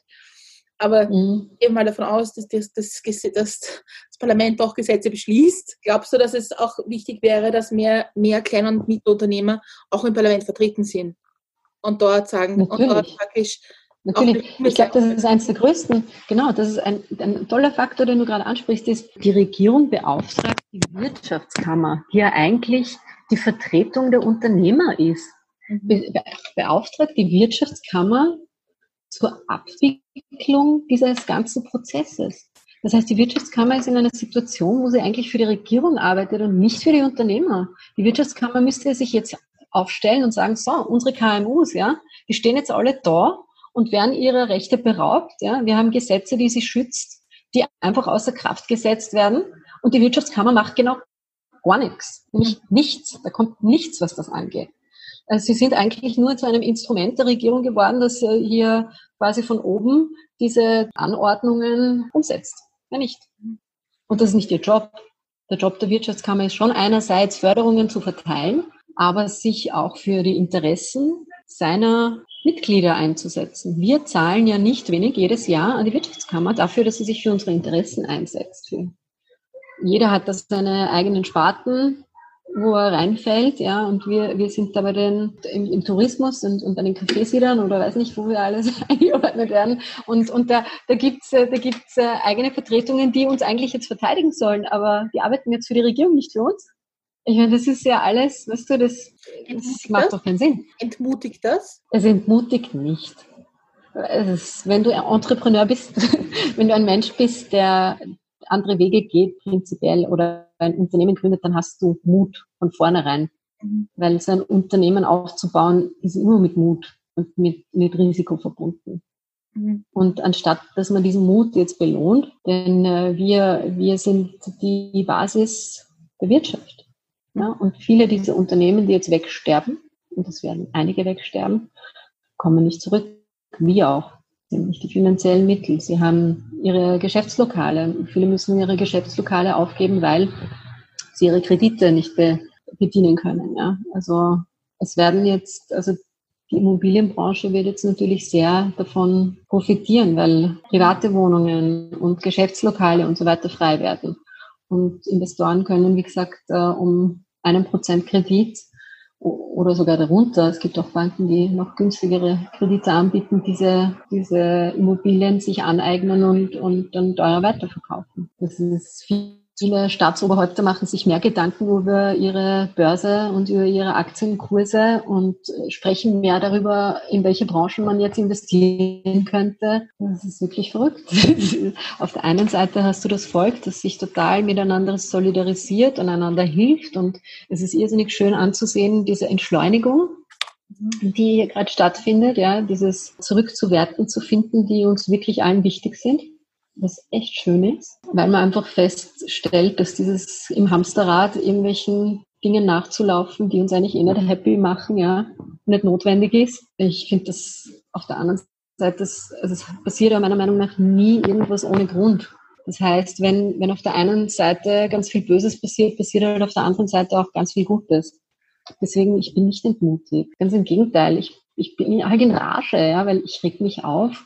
Aber mhm. gehen mal davon aus, dass das, das, das, das, Parlament doch Gesetze beschließt. Glaubst du, dass es auch wichtig wäre, dass mehr, mehr Klein- und Mittelunternehmer auch im Parlament vertreten sind? Und dort sagen, Natürlich. und dort praktisch Natürlich. Ich glaube, das ist eines der größten, genau, das ist ein, ein, toller Faktor, den du gerade ansprichst, ist, die Regierung beauftragt die Wirtschaftskammer, die ja eigentlich die Vertretung der Unternehmer ist. Mhm. Be beauftragt die Wirtschaftskammer zur Abwicklung dieses ganzen Prozesses. Das heißt, die Wirtschaftskammer ist in einer Situation, wo sie eigentlich für die Regierung arbeitet und nicht für die Unternehmer. Die Wirtschaftskammer müsste sich jetzt aufstellen und sagen, so, unsere KMUs, ja, die stehen jetzt alle da und werden ihrer Rechte beraubt, ja. Wir haben Gesetze, die sie schützt, die einfach außer Kraft gesetzt werden und die Wirtschaftskammer macht genau gar nichts. Nämlich nichts. Da kommt nichts, was das angeht. Also sie sind eigentlich nur zu einem Instrument der Regierung geworden, das hier quasi von oben diese Anordnungen umsetzt. Ja, nicht. Und das ist nicht ihr Job. Der Job der Wirtschaftskammer ist schon einerseits Förderungen zu verteilen, aber sich auch für die Interessen seiner Mitglieder einzusetzen. Wir zahlen ja nicht wenig jedes Jahr an die Wirtschaftskammer dafür, dass sie sich für unsere Interessen einsetzt. Jeder hat da seine eigenen Sparten wo er reinfällt, ja, und wir, wir sind da bei den, im, im Tourismus und, und bei den Kaffeesiedern oder weiß nicht, wo wir alles eingeordnet werden. Und, und da, da gibt's äh, da gibt's äh, eigene Vertretungen, die uns eigentlich jetzt verteidigen sollen, aber die arbeiten jetzt für die Regierung, nicht für uns. Ich meine, das ist ja alles, weißt du, das, das macht doch keinen Sinn. Entmutigt das? Es entmutigt nicht. Ist, wenn du ein Entrepreneur bist, wenn du ein Mensch bist, der andere Wege geht prinzipiell oder ein Unternehmen gründet, dann hast du Mut von vornherein. Mhm. Weil so ein Unternehmen aufzubauen, ist immer mit Mut und mit, mit Risiko verbunden. Mhm. Und anstatt, dass man diesen Mut jetzt belohnt, denn äh, wir, wir sind die Basis der Wirtschaft. Ja? Und viele dieser Unternehmen, die jetzt wegsterben, und es werden einige wegsterben, kommen nicht zurück. Wie auch. Nämlich die finanziellen Mittel. Sie haben ihre Geschäftslokale. Viele müssen ihre Geschäftslokale aufgeben, weil sie ihre Kredite nicht be bedienen können. Ja? Also es werden jetzt, also die Immobilienbranche wird jetzt natürlich sehr davon profitieren, weil private Wohnungen und Geschäftslokale und so weiter frei werden. Und Investoren können, wie gesagt, äh, um einen Prozent Kredit oder sogar darunter. Es gibt auch Banken, die noch günstigere Kredite anbieten, diese, diese Immobilien sich aneignen und, und dann teuer weiterverkaufen. Das ist viel Viele Staatsoberhäupter machen sich mehr Gedanken über ihre Börse und über ihre Aktienkurse und sprechen mehr darüber, in welche Branchen man jetzt investieren könnte. Das ist wirklich verrückt. Auf der einen Seite hast du das Volk, das sich total miteinander solidarisiert und einander hilft und es ist irrsinnig schön anzusehen, diese Entschleunigung, die hier gerade stattfindet, ja, dieses Zurückzuwerten zu finden, die uns wirklich allen wichtig sind was echt schön ist, weil man einfach feststellt, dass dieses im Hamsterrad irgendwelchen Dingen nachzulaufen, die uns eigentlich eh nicht happy machen, ja, nicht notwendig ist. Ich finde das auf der anderen Seite, das, also es passiert ja meiner Meinung nach nie irgendwas ohne Grund. Das heißt, wenn, wenn auf der einen Seite ganz viel Böses passiert, passiert halt auf der anderen Seite auch ganz viel Gutes. Deswegen, ich bin nicht entmutigt. Ganz im Gegenteil, ich, ich bin halt in Rage, ja, weil ich reg mich auf,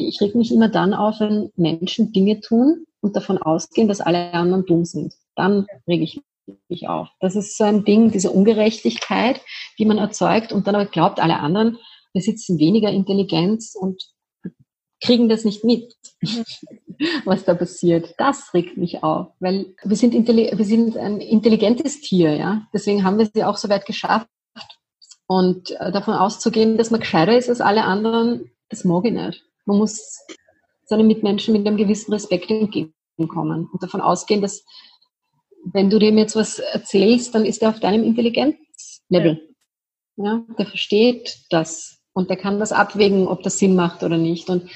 ich reg mich immer dann auf, wenn Menschen Dinge tun und davon ausgehen, dass alle anderen dumm sind. Dann rege ich mich auf. Das ist so ein Ding, diese Ungerechtigkeit, die man erzeugt und dann aber glaubt, alle anderen besitzen weniger Intelligenz und kriegen das nicht mit, was da passiert. Das regt mich auf, weil wir sind, wir sind ein intelligentes Tier, ja. Deswegen haben wir sie auch so weit geschafft. Und äh, davon auszugehen, dass man gescheiter ist als alle anderen, das mag ich nicht. Man muss seinen Mitmenschen mit einem gewissen Respekt entgegenkommen und davon ausgehen, dass wenn du dem jetzt was erzählst, dann ist er auf deinem Intelligenzlevel. Ja, der versteht das und der kann das abwägen, ob das Sinn macht oder nicht. Und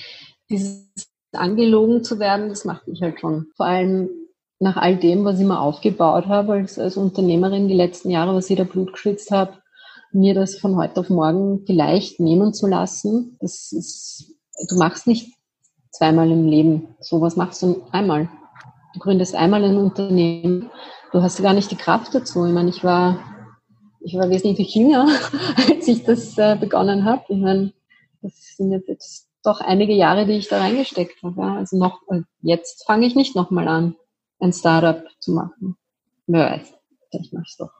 dieses angelogen zu werden, das macht mich halt schon. Vor allem nach all dem, was ich mir aufgebaut habe als, als Unternehmerin die letzten Jahre, was ich da Blut geschwitzt habe, mir das von heute auf morgen vielleicht nehmen zu lassen, das ist du machst nicht zweimal im Leben. Sowas machst du einmal. Du gründest einmal ein Unternehmen. Du hast gar nicht die Kraft dazu. Ich meine, ich war, ich war wesentlich jünger, als ich das äh, begonnen habe. Ich meine, das sind jetzt doch einige Jahre, die ich da reingesteckt habe. Ja. Also noch, äh, jetzt fange ich nicht nochmal an, ein Startup zu machen. Wer weiß, vielleicht mache ich es doch.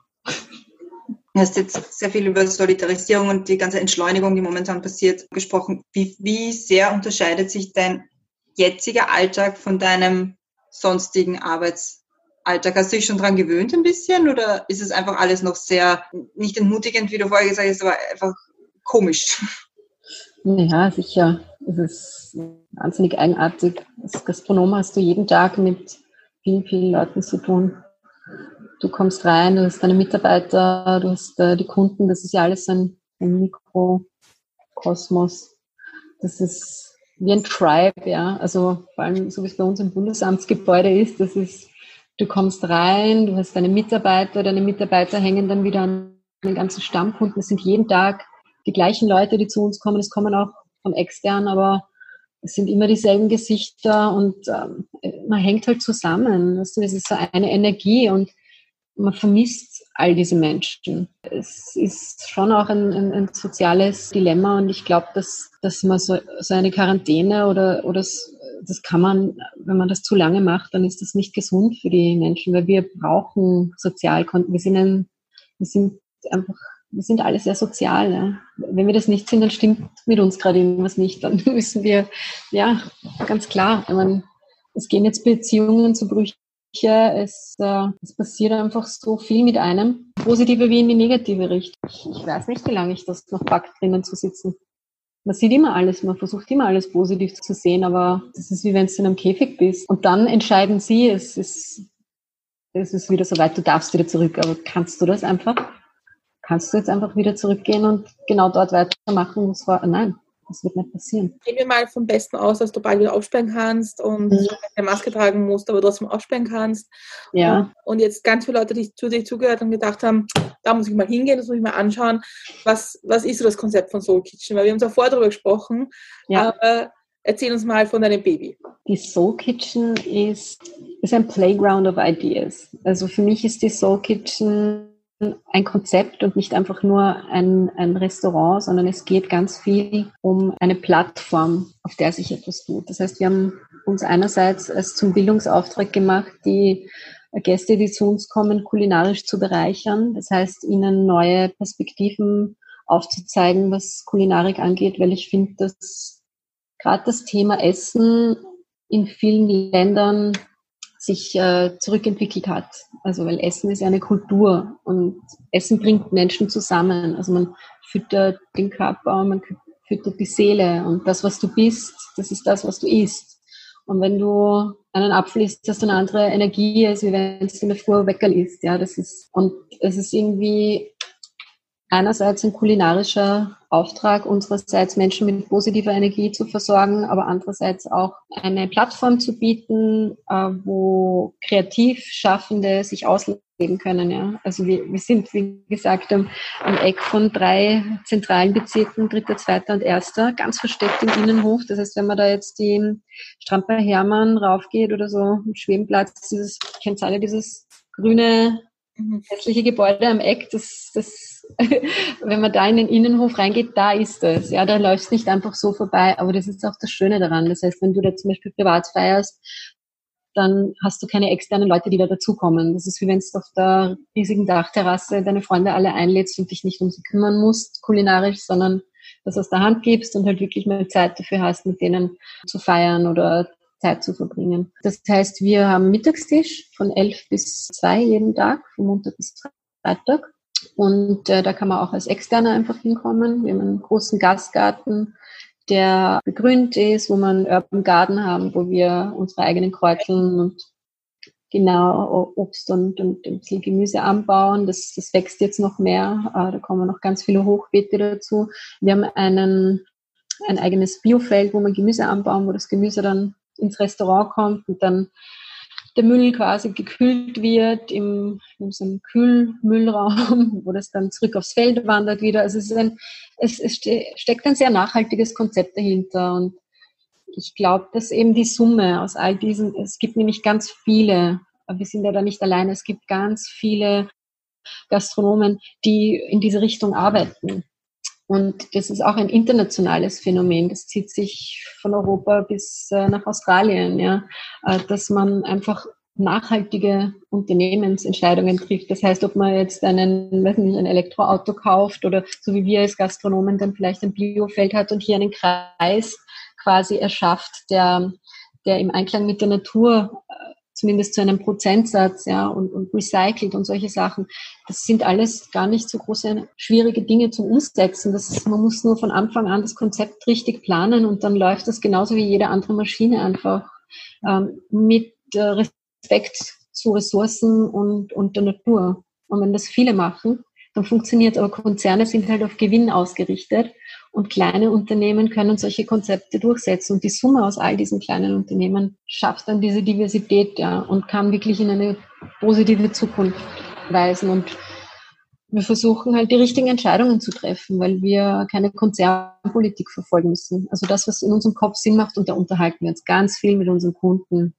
Du hast jetzt sehr viel über Solidarisierung und die ganze Entschleunigung, die momentan passiert, gesprochen. Wie, wie sehr unterscheidet sich dein jetziger Alltag von deinem sonstigen Arbeitsalltag? Hast du dich schon daran gewöhnt ein bisschen oder ist es einfach alles noch sehr, nicht entmutigend, wie du vorher gesagt hast, aber einfach komisch? Ja, sicher. Es ist wahnsinnig eigenartig. Als Gastronom hast du jeden Tag mit vielen, vielen Leuten zu tun. Du kommst rein, du hast deine Mitarbeiter, du hast äh, die Kunden, das ist ja alles ein, ein Mikrokosmos. Das ist wie ein Tribe, ja. Also vor allem, so wie es bei uns im Bundesamtsgebäude ist, das ist, du kommst rein, du hast deine Mitarbeiter, deine Mitarbeiter hängen dann wieder an den ganzen Stammkunden. Es sind jeden Tag die gleichen Leute, die zu uns kommen. Es kommen auch von extern, aber es sind immer dieselben Gesichter und ähm, man hängt halt zusammen. Weißt du, es ist so eine Energie und man vermisst all diese Menschen. Es ist schon auch ein, ein, ein soziales Dilemma und ich glaube, dass, dass man so, so eine Quarantäne oder, oder das kann man, wenn man das zu lange macht, dann ist das nicht gesund für die Menschen, weil wir brauchen Sozialkonten. Wir sind ein, wir sind einfach, wir sind alle sehr sozial. Ja. Wenn wir das nicht sind, dann stimmt mit uns gerade irgendwas nicht. Dann müssen wir, ja, ganz klar, ich meine, es gehen jetzt Beziehungen zu Brüchen es, äh, es passiert einfach so viel mit einem, positive wie in die negative Richtung. Ich, ich weiß nicht, wie lange ich das noch packt, drinnen zu sitzen. Man sieht immer alles, man versucht immer alles positiv zu sehen, aber das ist wie wenn du in einem Käfig bist. Und dann entscheiden sie, es ist, es ist wieder soweit, du darfst wieder zurück. Aber kannst du das einfach? Kannst du jetzt einfach wieder zurückgehen und genau dort weitermachen, wo es war? Nein. Das wird nicht passieren. Gehen wir mal vom Besten aus, dass du bald wieder aufsperren kannst und mhm. eine Maske tragen musst, aber trotzdem aufsperren kannst. Ja. Und jetzt ganz viele Leute, die zu dir zugehört und gedacht haben, da muss ich mal hingehen, das muss ich mal anschauen. Was, was ist so das Konzept von Soul Kitchen? Weil wir haben davor darüber gesprochen, ja. aber erzähl uns mal von deinem Baby. Die Soul Kitchen ist, ist ein Playground of Ideas. Also für mich ist die Soul Kitchen ein Konzept und nicht einfach nur ein, ein Restaurant, sondern es geht ganz viel um eine Plattform, auf der sich etwas tut. Das heißt, wir haben uns einerseits als zum Bildungsauftrag gemacht, die Gäste, die zu uns kommen, kulinarisch zu bereichern. Das heißt, ihnen neue Perspektiven aufzuzeigen, was Kulinarik angeht, weil ich finde, dass gerade das Thema Essen in vielen Ländern sich äh, zurückentwickelt hat. Also weil Essen ist ja eine Kultur und Essen bringt Menschen zusammen. Also man füttert den Körper, man füttert die Seele und das, was du bist, das ist das, was du isst. Und wenn du einen Apfel isst, hast du eine andere Energie, als wenn in der Früh Weckerl isst. Ja, das ist, und es ist irgendwie einerseits ein kulinarischer Auftrag, unsererseits Menschen mit positiver Energie zu versorgen, aber andererseits auch eine Plattform zu bieten, äh, wo Kreativschaffende sich ausleben können. Ja. Also wir, wir sind, wie gesagt, am, am Eck von drei zentralen Bezirken, dritter, zweiter und erster, ganz versteckt im Innenhof. Das heißt, wenn man da jetzt die Strand bei Hermann raufgeht oder so, Schwebenplatz, dieses, kennt alle dieses grüne Mhm. hässliche Gebäude am Eck, das, das, wenn man da in den Innenhof reingeht, da ist es. Ja, da läufst nicht einfach so vorbei, aber das ist auch das Schöne daran. Das heißt, wenn du da zum Beispiel privat feierst, dann hast du keine externen Leute, die da dazukommen. Das ist wie wenn du auf der riesigen Dachterrasse deine Freunde alle einlädst und dich nicht um sie kümmern musst, kulinarisch, sondern das aus der Hand gibst und halt wirklich mal Zeit dafür hast, mit denen zu feiern oder Zeit zu verbringen. Das heißt, wir haben Mittagstisch von elf bis zwei jeden Tag, von Montag bis Freitag. Und äh, da kann man auch als Externer einfach hinkommen. Wir haben einen großen Gastgarten, der begrünt ist, wo wir einen Urban Garden haben, wo wir unsere eigenen Kräuteln und genau Obst und, und ein bisschen Gemüse anbauen. Das, das wächst jetzt noch mehr. Äh, da kommen noch ganz viele Hochbeete dazu. Wir haben einen, ein eigenes Biofeld, wo man Gemüse anbauen, wo das Gemüse dann ins Restaurant kommt und dann der Müll quasi gekühlt wird im, in so einem Kühlmüllraum, wo das dann zurück aufs Feld wandert wieder. Also es, ein, es, es steckt ein sehr nachhaltiges Konzept dahinter und ich glaube, dass eben die Summe aus all diesen, es gibt nämlich ganz viele, aber wir sind ja da nicht alleine, es gibt ganz viele Gastronomen, die in diese Richtung arbeiten. Und das ist auch ein internationales Phänomen. Das zieht sich von Europa bis äh, nach Australien, ja, äh, dass man einfach nachhaltige Unternehmensentscheidungen trifft. Das heißt, ob man jetzt einen, weiß nicht, ein Elektroauto kauft oder so wie wir als Gastronomen dann vielleicht ein Biofeld hat und hier einen Kreis quasi erschafft, der, der im Einklang mit der Natur äh, zumindest zu einem Prozentsatz, ja, und, und recycelt und solche Sachen. Das sind alles gar nicht so große, schwierige Dinge zum Umsetzen. Das ist, man muss nur von Anfang an das Konzept richtig planen und dann läuft das genauso wie jede andere Maschine einfach ähm, mit äh, Respekt zu Ressourcen und, und der Natur. Und wenn das viele machen, dann funktioniert Aber Konzerne sind halt auf Gewinn ausgerichtet und kleine Unternehmen können solche Konzepte durchsetzen. Und die Summe aus all diesen kleinen Unternehmen schafft dann diese Diversität ja, und kann wirklich in eine positive Zukunft weisen. Und wir versuchen halt die richtigen Entscheidungen zu treffen, weil wir keine Konzernpolitik verfolgen müssen. Also das, was in unserem Kopf Sinn macht, und da unterhalten wir uns ganz viel mit unseren Kunden.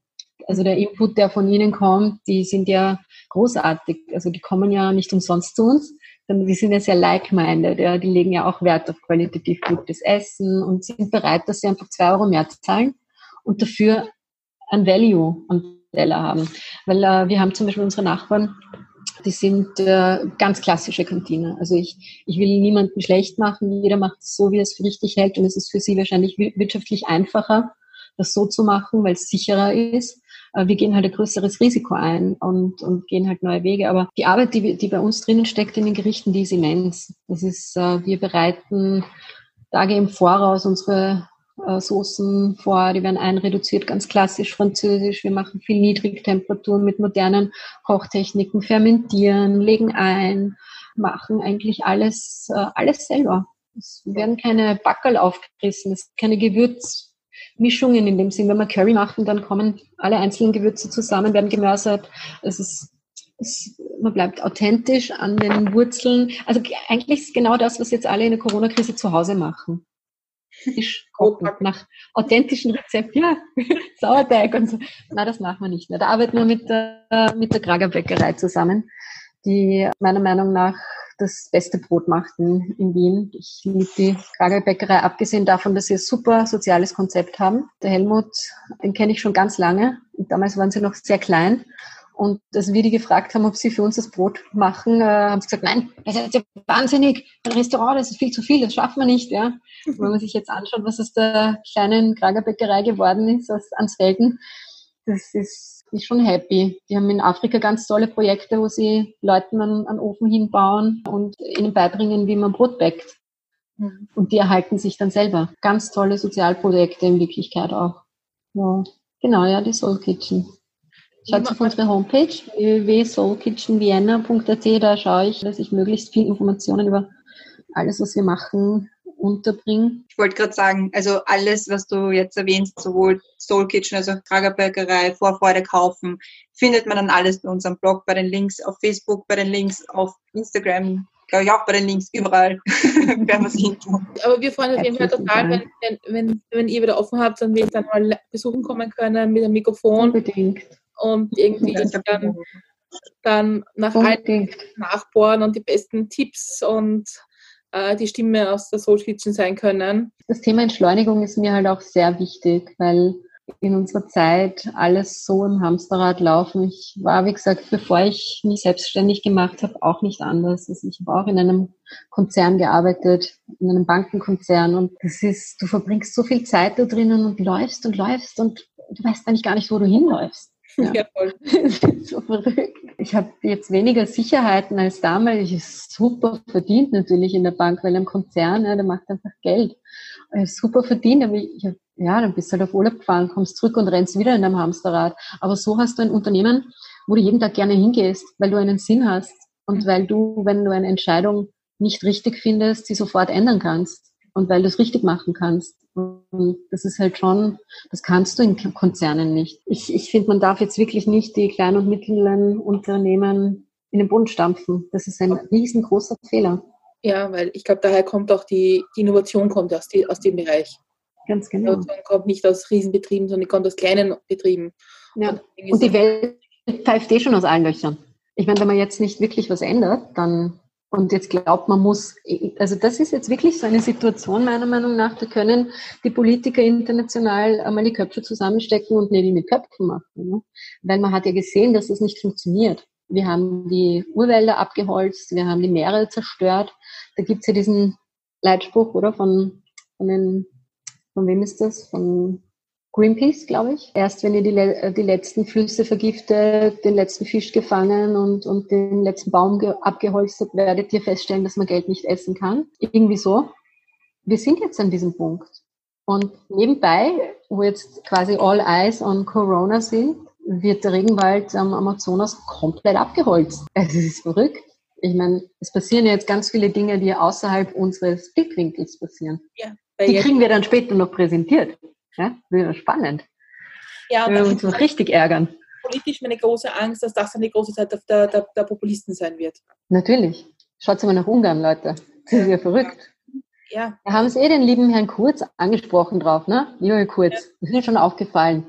Also der Input, der von ihnen kommt, die sind ja großartig. Also die kommen ja nicht umsonst zu uns, die sind ja sehr like-minded, ja, die legen ja auch Wert auf qualitativ gutes Essen und sind bereit, dass sie einfach zwei Euro mehr zahlen und dafür ein Value am Teller haben. Weil äh, wir haben zum Beispiel unsere Nachbarn, die sind äh, ganz klassische Kantine. Also ich, ich will niemanden schlecht machen, jeder macht es so, wie er es für richtig hält und es ist für sie wahrscheinlich wirtschaftlich einfacher, das so zu machen, weil es sicherer ist. Äh, wir gehen halt ein größeres Risiko ein und, und gehen halt neue Wege. Aber die Arbeit, die, die bei uns drinnen steckt in den Gerichten, die ist immens. Das ist, äh, wir bereiten Tage im Voraus unsere äh, Soßen vor, die werden einreduziert, ganz klassisch französisch. Wir machen viel Niedrigtemperaturen mit modernen Kochtechniken, fermentieren, legen ein, machen eigentlich alles, alles selber. Es werden keine Backerl aufgerissen, es sind keine Gewürzmischungen in dem Sinn. Wenn wir Curry machen, dann kommen alle einzelnen Gewürze zusammen, werden gemörsert. Es ist es, man bleibt authentisch an den Wurzeln. Also eigentlich ist genau das, was jetzt alle in der Corona-Krise zu Hause machen. Tisch kochen nach authentischen Rezepten. Ja, Sauerteig und so. Na, das machen wir nicht mehr. Da arbeiten wir mit der, mit der Krager Bäckerei zusammen, die meiner Meinung nach das beste Brot macht in, Wien. Ich liebe die Krager Bäckerei, abgesehen davon, dass sie ein super soziales Konzept haben. Der Helmut, den kenne ich schon ganz lange. Damals waren sie noch sehr klein. Und als wir die gefragt haben, ob sie für uns das Brot machen, äh, haben sie gesagt, nein, das ist ja wahnsinnig, ein Restaurant, das ist viel zu viel, das schaffen wir nicht. Ja. Und wenn man sich jetzt anschaut, was aus der kleinen Kragerbäckerei geworden ist, aus Ansfelden, das ist, ist schon happy. Die haben in Afrika ganz tolle Projekte, wo sie Leuten einen, einen Ofen hinbauen und ihnen beibringen, wie man Brot bäckt. Mhm. Und die erhalten sich dann selber. Ganz tolle Sozialprojekte in Wirklichkeit auch. Ja. Genau, ja, die Soul Kitchen. Schaut auf unsere Homepage www.soulkitchenvienna.at, da schaue ich, dass ich möglichst viel Informationen über alles, was wir machen, unterbringe. Ich wollte gerade sagen, also alles, was du jetzt erwähnst, sowohl Soul Kitchen, also Kragerbäckerei, Vorfreude kaufen, findet man dann alles bei unserem Blog, bei den Links auf Facebook, bei den Links auf Instagram, glaube ich auch bei den Links überall werden wir es hin tun. Aber wir freuen uns auf jeden Fall total, wenn, wenn, wenn, ihr wieder offen habt und wir dann mal besuchen kommen können mit dem Mikrofon. Unbedingt und irgendwie dann, dann nach allen nachbohren und die besten Tipps und äh, die Stimme aus der Soul Kitchen sein können. Das Thema Entschleunigung ist mir halt auch sehr wichtig, weil in unserer Zeit alles so im Hamsterrad laufen. Ich war, wie gesagt, bevor ich mich selbstständig gemacht habe, auch nicht anders. Also ich habe auch in einem Konzern gearbeitet, in einem Bankenkonzern und das ist, du verbringst so viel Zeit da drinnen und läufst und läufst und du weißt eigentlich gar nicht, wo du hinläufst. Ja. ja voll. so verrückt. Ich habe jetzt weniger Sicherheiten als damals. Ich ist super verdient natürlich in der Bank, weil ein Konzern, ja, der macht einfach Geld. Ich super verdient, aber ich, ja, dann bist du halt auf Urlaub gefahren, kommst zurück und rennst wieder in deinem Hamsterrad. Aber so hast du ein Unternehmen, wo du jeden Tag gerne hingehst, weil du einen Sinn hast und weil du, wenn du eine Entscheidung nicht richtig findest, sie sofort ändern kannst und weil du es richtig machen kannst. Und das ist halt schon, das kannst du in Konzernen nicht. Ich, ich finde, man darf jetzt wirklich nicht die kleinen und mittleren Unternehmen in den Bund stampfen. Das ist ein riesengroßer Fehler. Ja, weil ich glaube, daher kommt auch die, die Innovation kommt aus, die, aus dem Bereich. Ganz genau. Die Innovation kommt nicht aus Riesenbetrieben, sondern die kommt aus kleinen Betrieben. Ja. Und, und die Welt pfeift eh schon aus allen Löchern. Ich meine, wenn man jetzt nicht wirklich was ändert, dann und jetzt glaubt man muss, also das ist jetzt wirklich so eine Situation meiner Meinung nach, da können die Politiker international einmal die Köpfe zusammenstecken und Nägel mit Köpfen machen. Ne? Weil man hat ja gesehen, dass das nicht funktioniert. Wir haben die Urwälder abgeholzt, wir haben die Meere zerstört. Da gibt's ja diesen Leitspruch, oder? Von, von den, von wem ist das? Von Greenpeace, glaube ich. Erst wenn ihr die, äh, die letzten Flüsse vergiftet, den letzten Fisch gefangen und, und den letzten Baum abgeholzt habt, werdet ihr feststellen, dass man Geld nicht essen kann. Irgendwie so. Wir sind jetzt an diesem Punkt. Und nebenbei, wo jetzt quasi all eyes on Corona sind, wird der Regenwald am Amazonas komplett abgeholzt. Es ist verrückt. Ich meine, es passieren ja jetzt ganz viele Dinge, die außerhalb unseres Blickwinkels passieren. Ja, die kriegen wir dann später noch präsentiert. Ja, wäre spannend. Ja, und wir uns noch richtig ärgern. Politisch meine große Angst, dass das dann die große Zeit der, der, der Populisten sein wird. Natürlich. Schaut mal nach Ungarn, Leute. Das ist ja verrückt. Ja. Da haben Sie eh den lieben Herrn Kurz angesprochen drauf, ne? Lieber Herr Kurz, ja. das ist mir schon aufgefallen,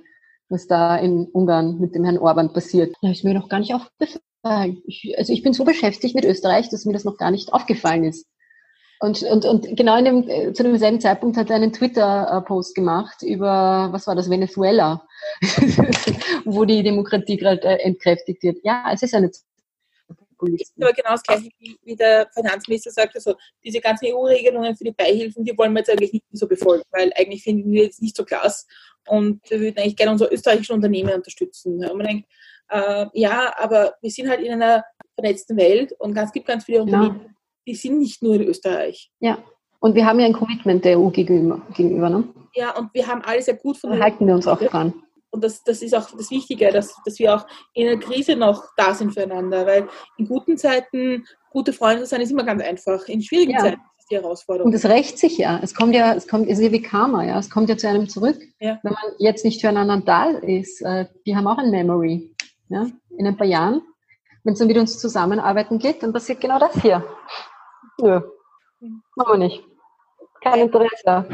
was da in Ungarn mit dem Herrn Orban passiert. Da ist mir noch gar nicht aufgefallen. Ich, also ich bin so beschäftigt mit Österreich, dass mir das noch gar nicht aufgefallen ist. Und, und, und genau in dem, äh, zu demselben Zeitpunkt hat er einen Twitter-Post gemacht über, was war das, Venezuela, wo die Demokratie gerade äh, entkräftigt wird. Ja, es ist eine Populisten. Aber genau das Gleiche, wie der Finanzminister sagt, also diese ganzen EU-Regelungen für die Beihilfen, die wollen wir jetzt eigentlich nicht so befolgen, weil eigentlich finden wir jetzt nicht so klasse und wir würden eigentlich gerne unsere österreichischen Unternehmen unterstützen. Und man denkt, äh, ja, aber wir sind halt in einer vernetzten Welt und es gibt ganz viele Unternehmen, ja. Die sind nicht nur in Österreich. Ja. Und wir haben ja ein Commitment der EU gegenüber. gegenüber ne? Ja, und wir haben alles ja gut von der halten wir uns auch dran. Und das, das ist auch das Wichtige, dass, dass wir auch in der Krise noch da sind füreinander, weil in guten Zeiten gute Freunde sein ist immer ganz einfach. In schwierigen ja. Zeiten ist die Herausforderung. Und es rächt sich ja. Es kommt ja, es kommt, es ist ja wie Karma, ja. Es kommt ja zu einem zurück. Ja. Wenn man jetzt nicht füreinander da ist, äh, die haben auch ein Memory. Ja? In ein paar Jahren, wenn es dann mit uns zusammenarbeiten geht, dann passiert genau das hier. Nö, machen wir nicht. Kein Interesse.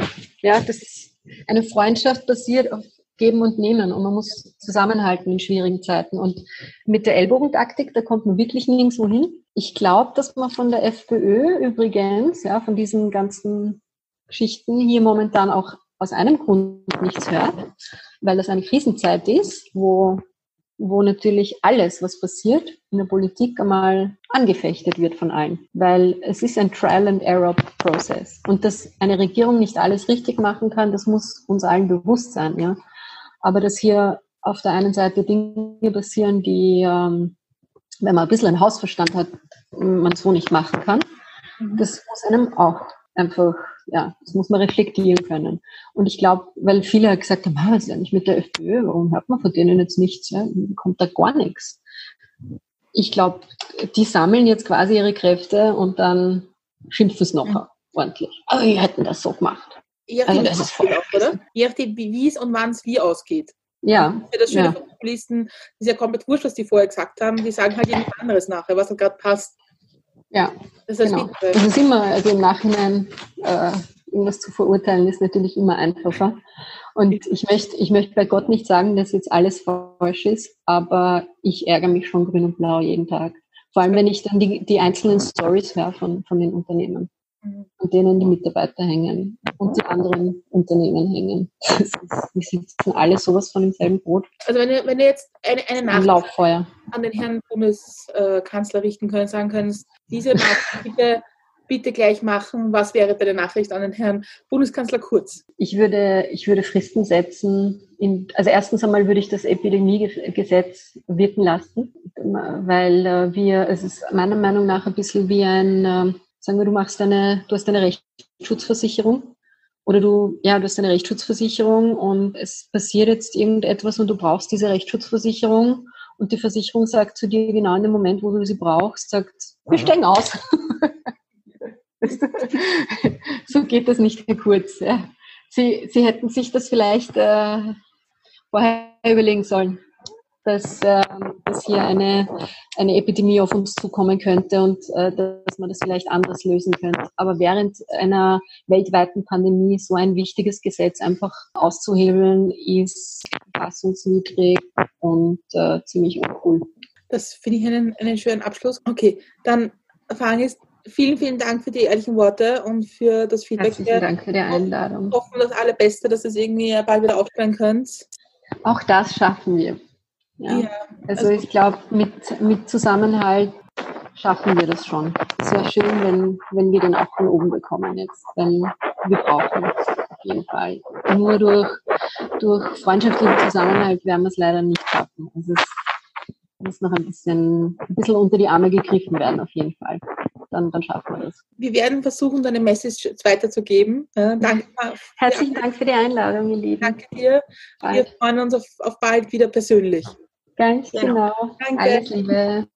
Ja, das ist eine Freundschaft basiert auf Geben und Nehmen und man muss zusammenhalten in schwierigen Zeiten. Und mit der Ellbogentaktik, da kommt man wirklich nirgendwo hin. Ich glaube, dass man von der FPÖ übrigens, ja, von diesen ganzen Geschichten hier momentan auch aus einem Grund nichts hört, weil das eine Krisenzeit ist, wo, wo natürlich alles, was passiert in der Politik, einmal angefechtet wird von allen. Weil es ist ein Trial-and-Error-Prozess. Und dass eine Regierung nicht alles richtig machen kann, das muss uns allen bewusst sein. Ja? Aber dass hier auf der einen Seite Dinge passieren, die, ähm, wenn man ein bisschen einen Hausverstand hat, man so nicht machen kann, mhm. das muss einem auch einfach, ja, das muss man reflektieren können. Und ich glaube, weil viele halt gesagt haben, ah, was ist eigentlich mit der FPÖ, warum hört man von denen jetzt nichts? Ja? Kommt da gar nichts. Ich glaube, die sammeln jetzt quasi ihre Kräfte und dann schimpfen es noch mhm. ordentlich. Aber wir hätten das so gemacht. Je nachdem, also das ist voll auch, oder? Je nachdem, wie es und wann es wie ausgeht. Ja. Das, das Schöne ja. von Populisten ist ja komplett wurscht, was die vorher gesagt haben. Die sagen halt irgendwas anderes nachher, was halt gerade passt. Ja. Das ist, genau. das ist immer, also im Nachhinein äh, irgendwas zu verurteilen, ist natürlich immer einfacher. Und ich möchte, ich möchte bei Gott nicht sagen, dass jetzt alles falsch ist, aber ich ärgere mich schon grün und blau jeden Tag. Vor allem, wenn ich dann die, die einzelnen Stories höre von, von den Unternehmen an denen die Mitarbeiter hängen und die anderen Unternehmen hängen. Ist, wir sitzen alle sowas von im selben Boot. Also wenn du, wenn du jetzt eine, eine Nachricht an den Herrn Bundeskanzler richten können, sagen könntest, diese Nachricht bitte, bitte gleich machen, was wäre deine Nachricht an den Herrn Bundeskanzler Kurz? Ich würde, ich würde Fristen setzen. In, also erstens einmal würde ich das Epidemiegesetz wirken lassen, weil äh, wir, es ist meiner Meinung nach ein bisschen wie ein äh, Sagen wir, du machst deine, du hast eine Rechtsschutzversicherung oder du, ja, du hast eine Rechtsschutzversicherung und es passiert jetzt irgendetwas und du brauchst diese Rechtsschutzversicherung und die Versicherung sagt zu dir genau in dem Moment, wo du sie brauchst, sagt, wir steigen aus. so geht das nicht mehr kurz. Ja. Sie, sie hätten sich das vielleicht äh, vorher überlegen sollen dass, äh, dass hier eine, eine Epidemie auf uns zukommen könnte und äh, dass man das vielleicht anders lösen könnte. Aber während einer weltweiten Pandemie so ein wichtiges Gesetz einfach auszuhebeln, ist verfassungswidrig und äh, ziemlich uncool. Das finde ich einen, einen schönen Abschluss. Okay, dann fange ich vielen, vielen Dank für die ehrlichen Worte und für das Feedback. Herzlichen Dank für die Einladung. Wir hoffen das Allerbeste, dass es irgendwie bald wieder aufstellen könnt. Auch das schaffen wir. Ja. ja also, also, ich glaube, mit, mit Zusammenhalt schaffen wir das schon. Es wäre schön, wenn, wenn wir den auch von oben bekommen jetzt, denn wir brauchen es auf jeden Fall. Nur durch, durch freundschaftlichen Zusammenhalt werden wir es leider nicht schaffen. Also es muss noch ein bisschen, ein bisschen unter die Arme gegriffen werden, auf jeden Fall. Dann, dann schaffen wir das. Wir werden versuchen, deine Message weiterzugeben. Ja, danke. Herzlichen Dank für die Einladung, ihr Lieben. Danke dir. Bald. Wir freuen uns auf, auf bald wieder persönlich. Ganz genau. genau. Danke. Alles Liebe.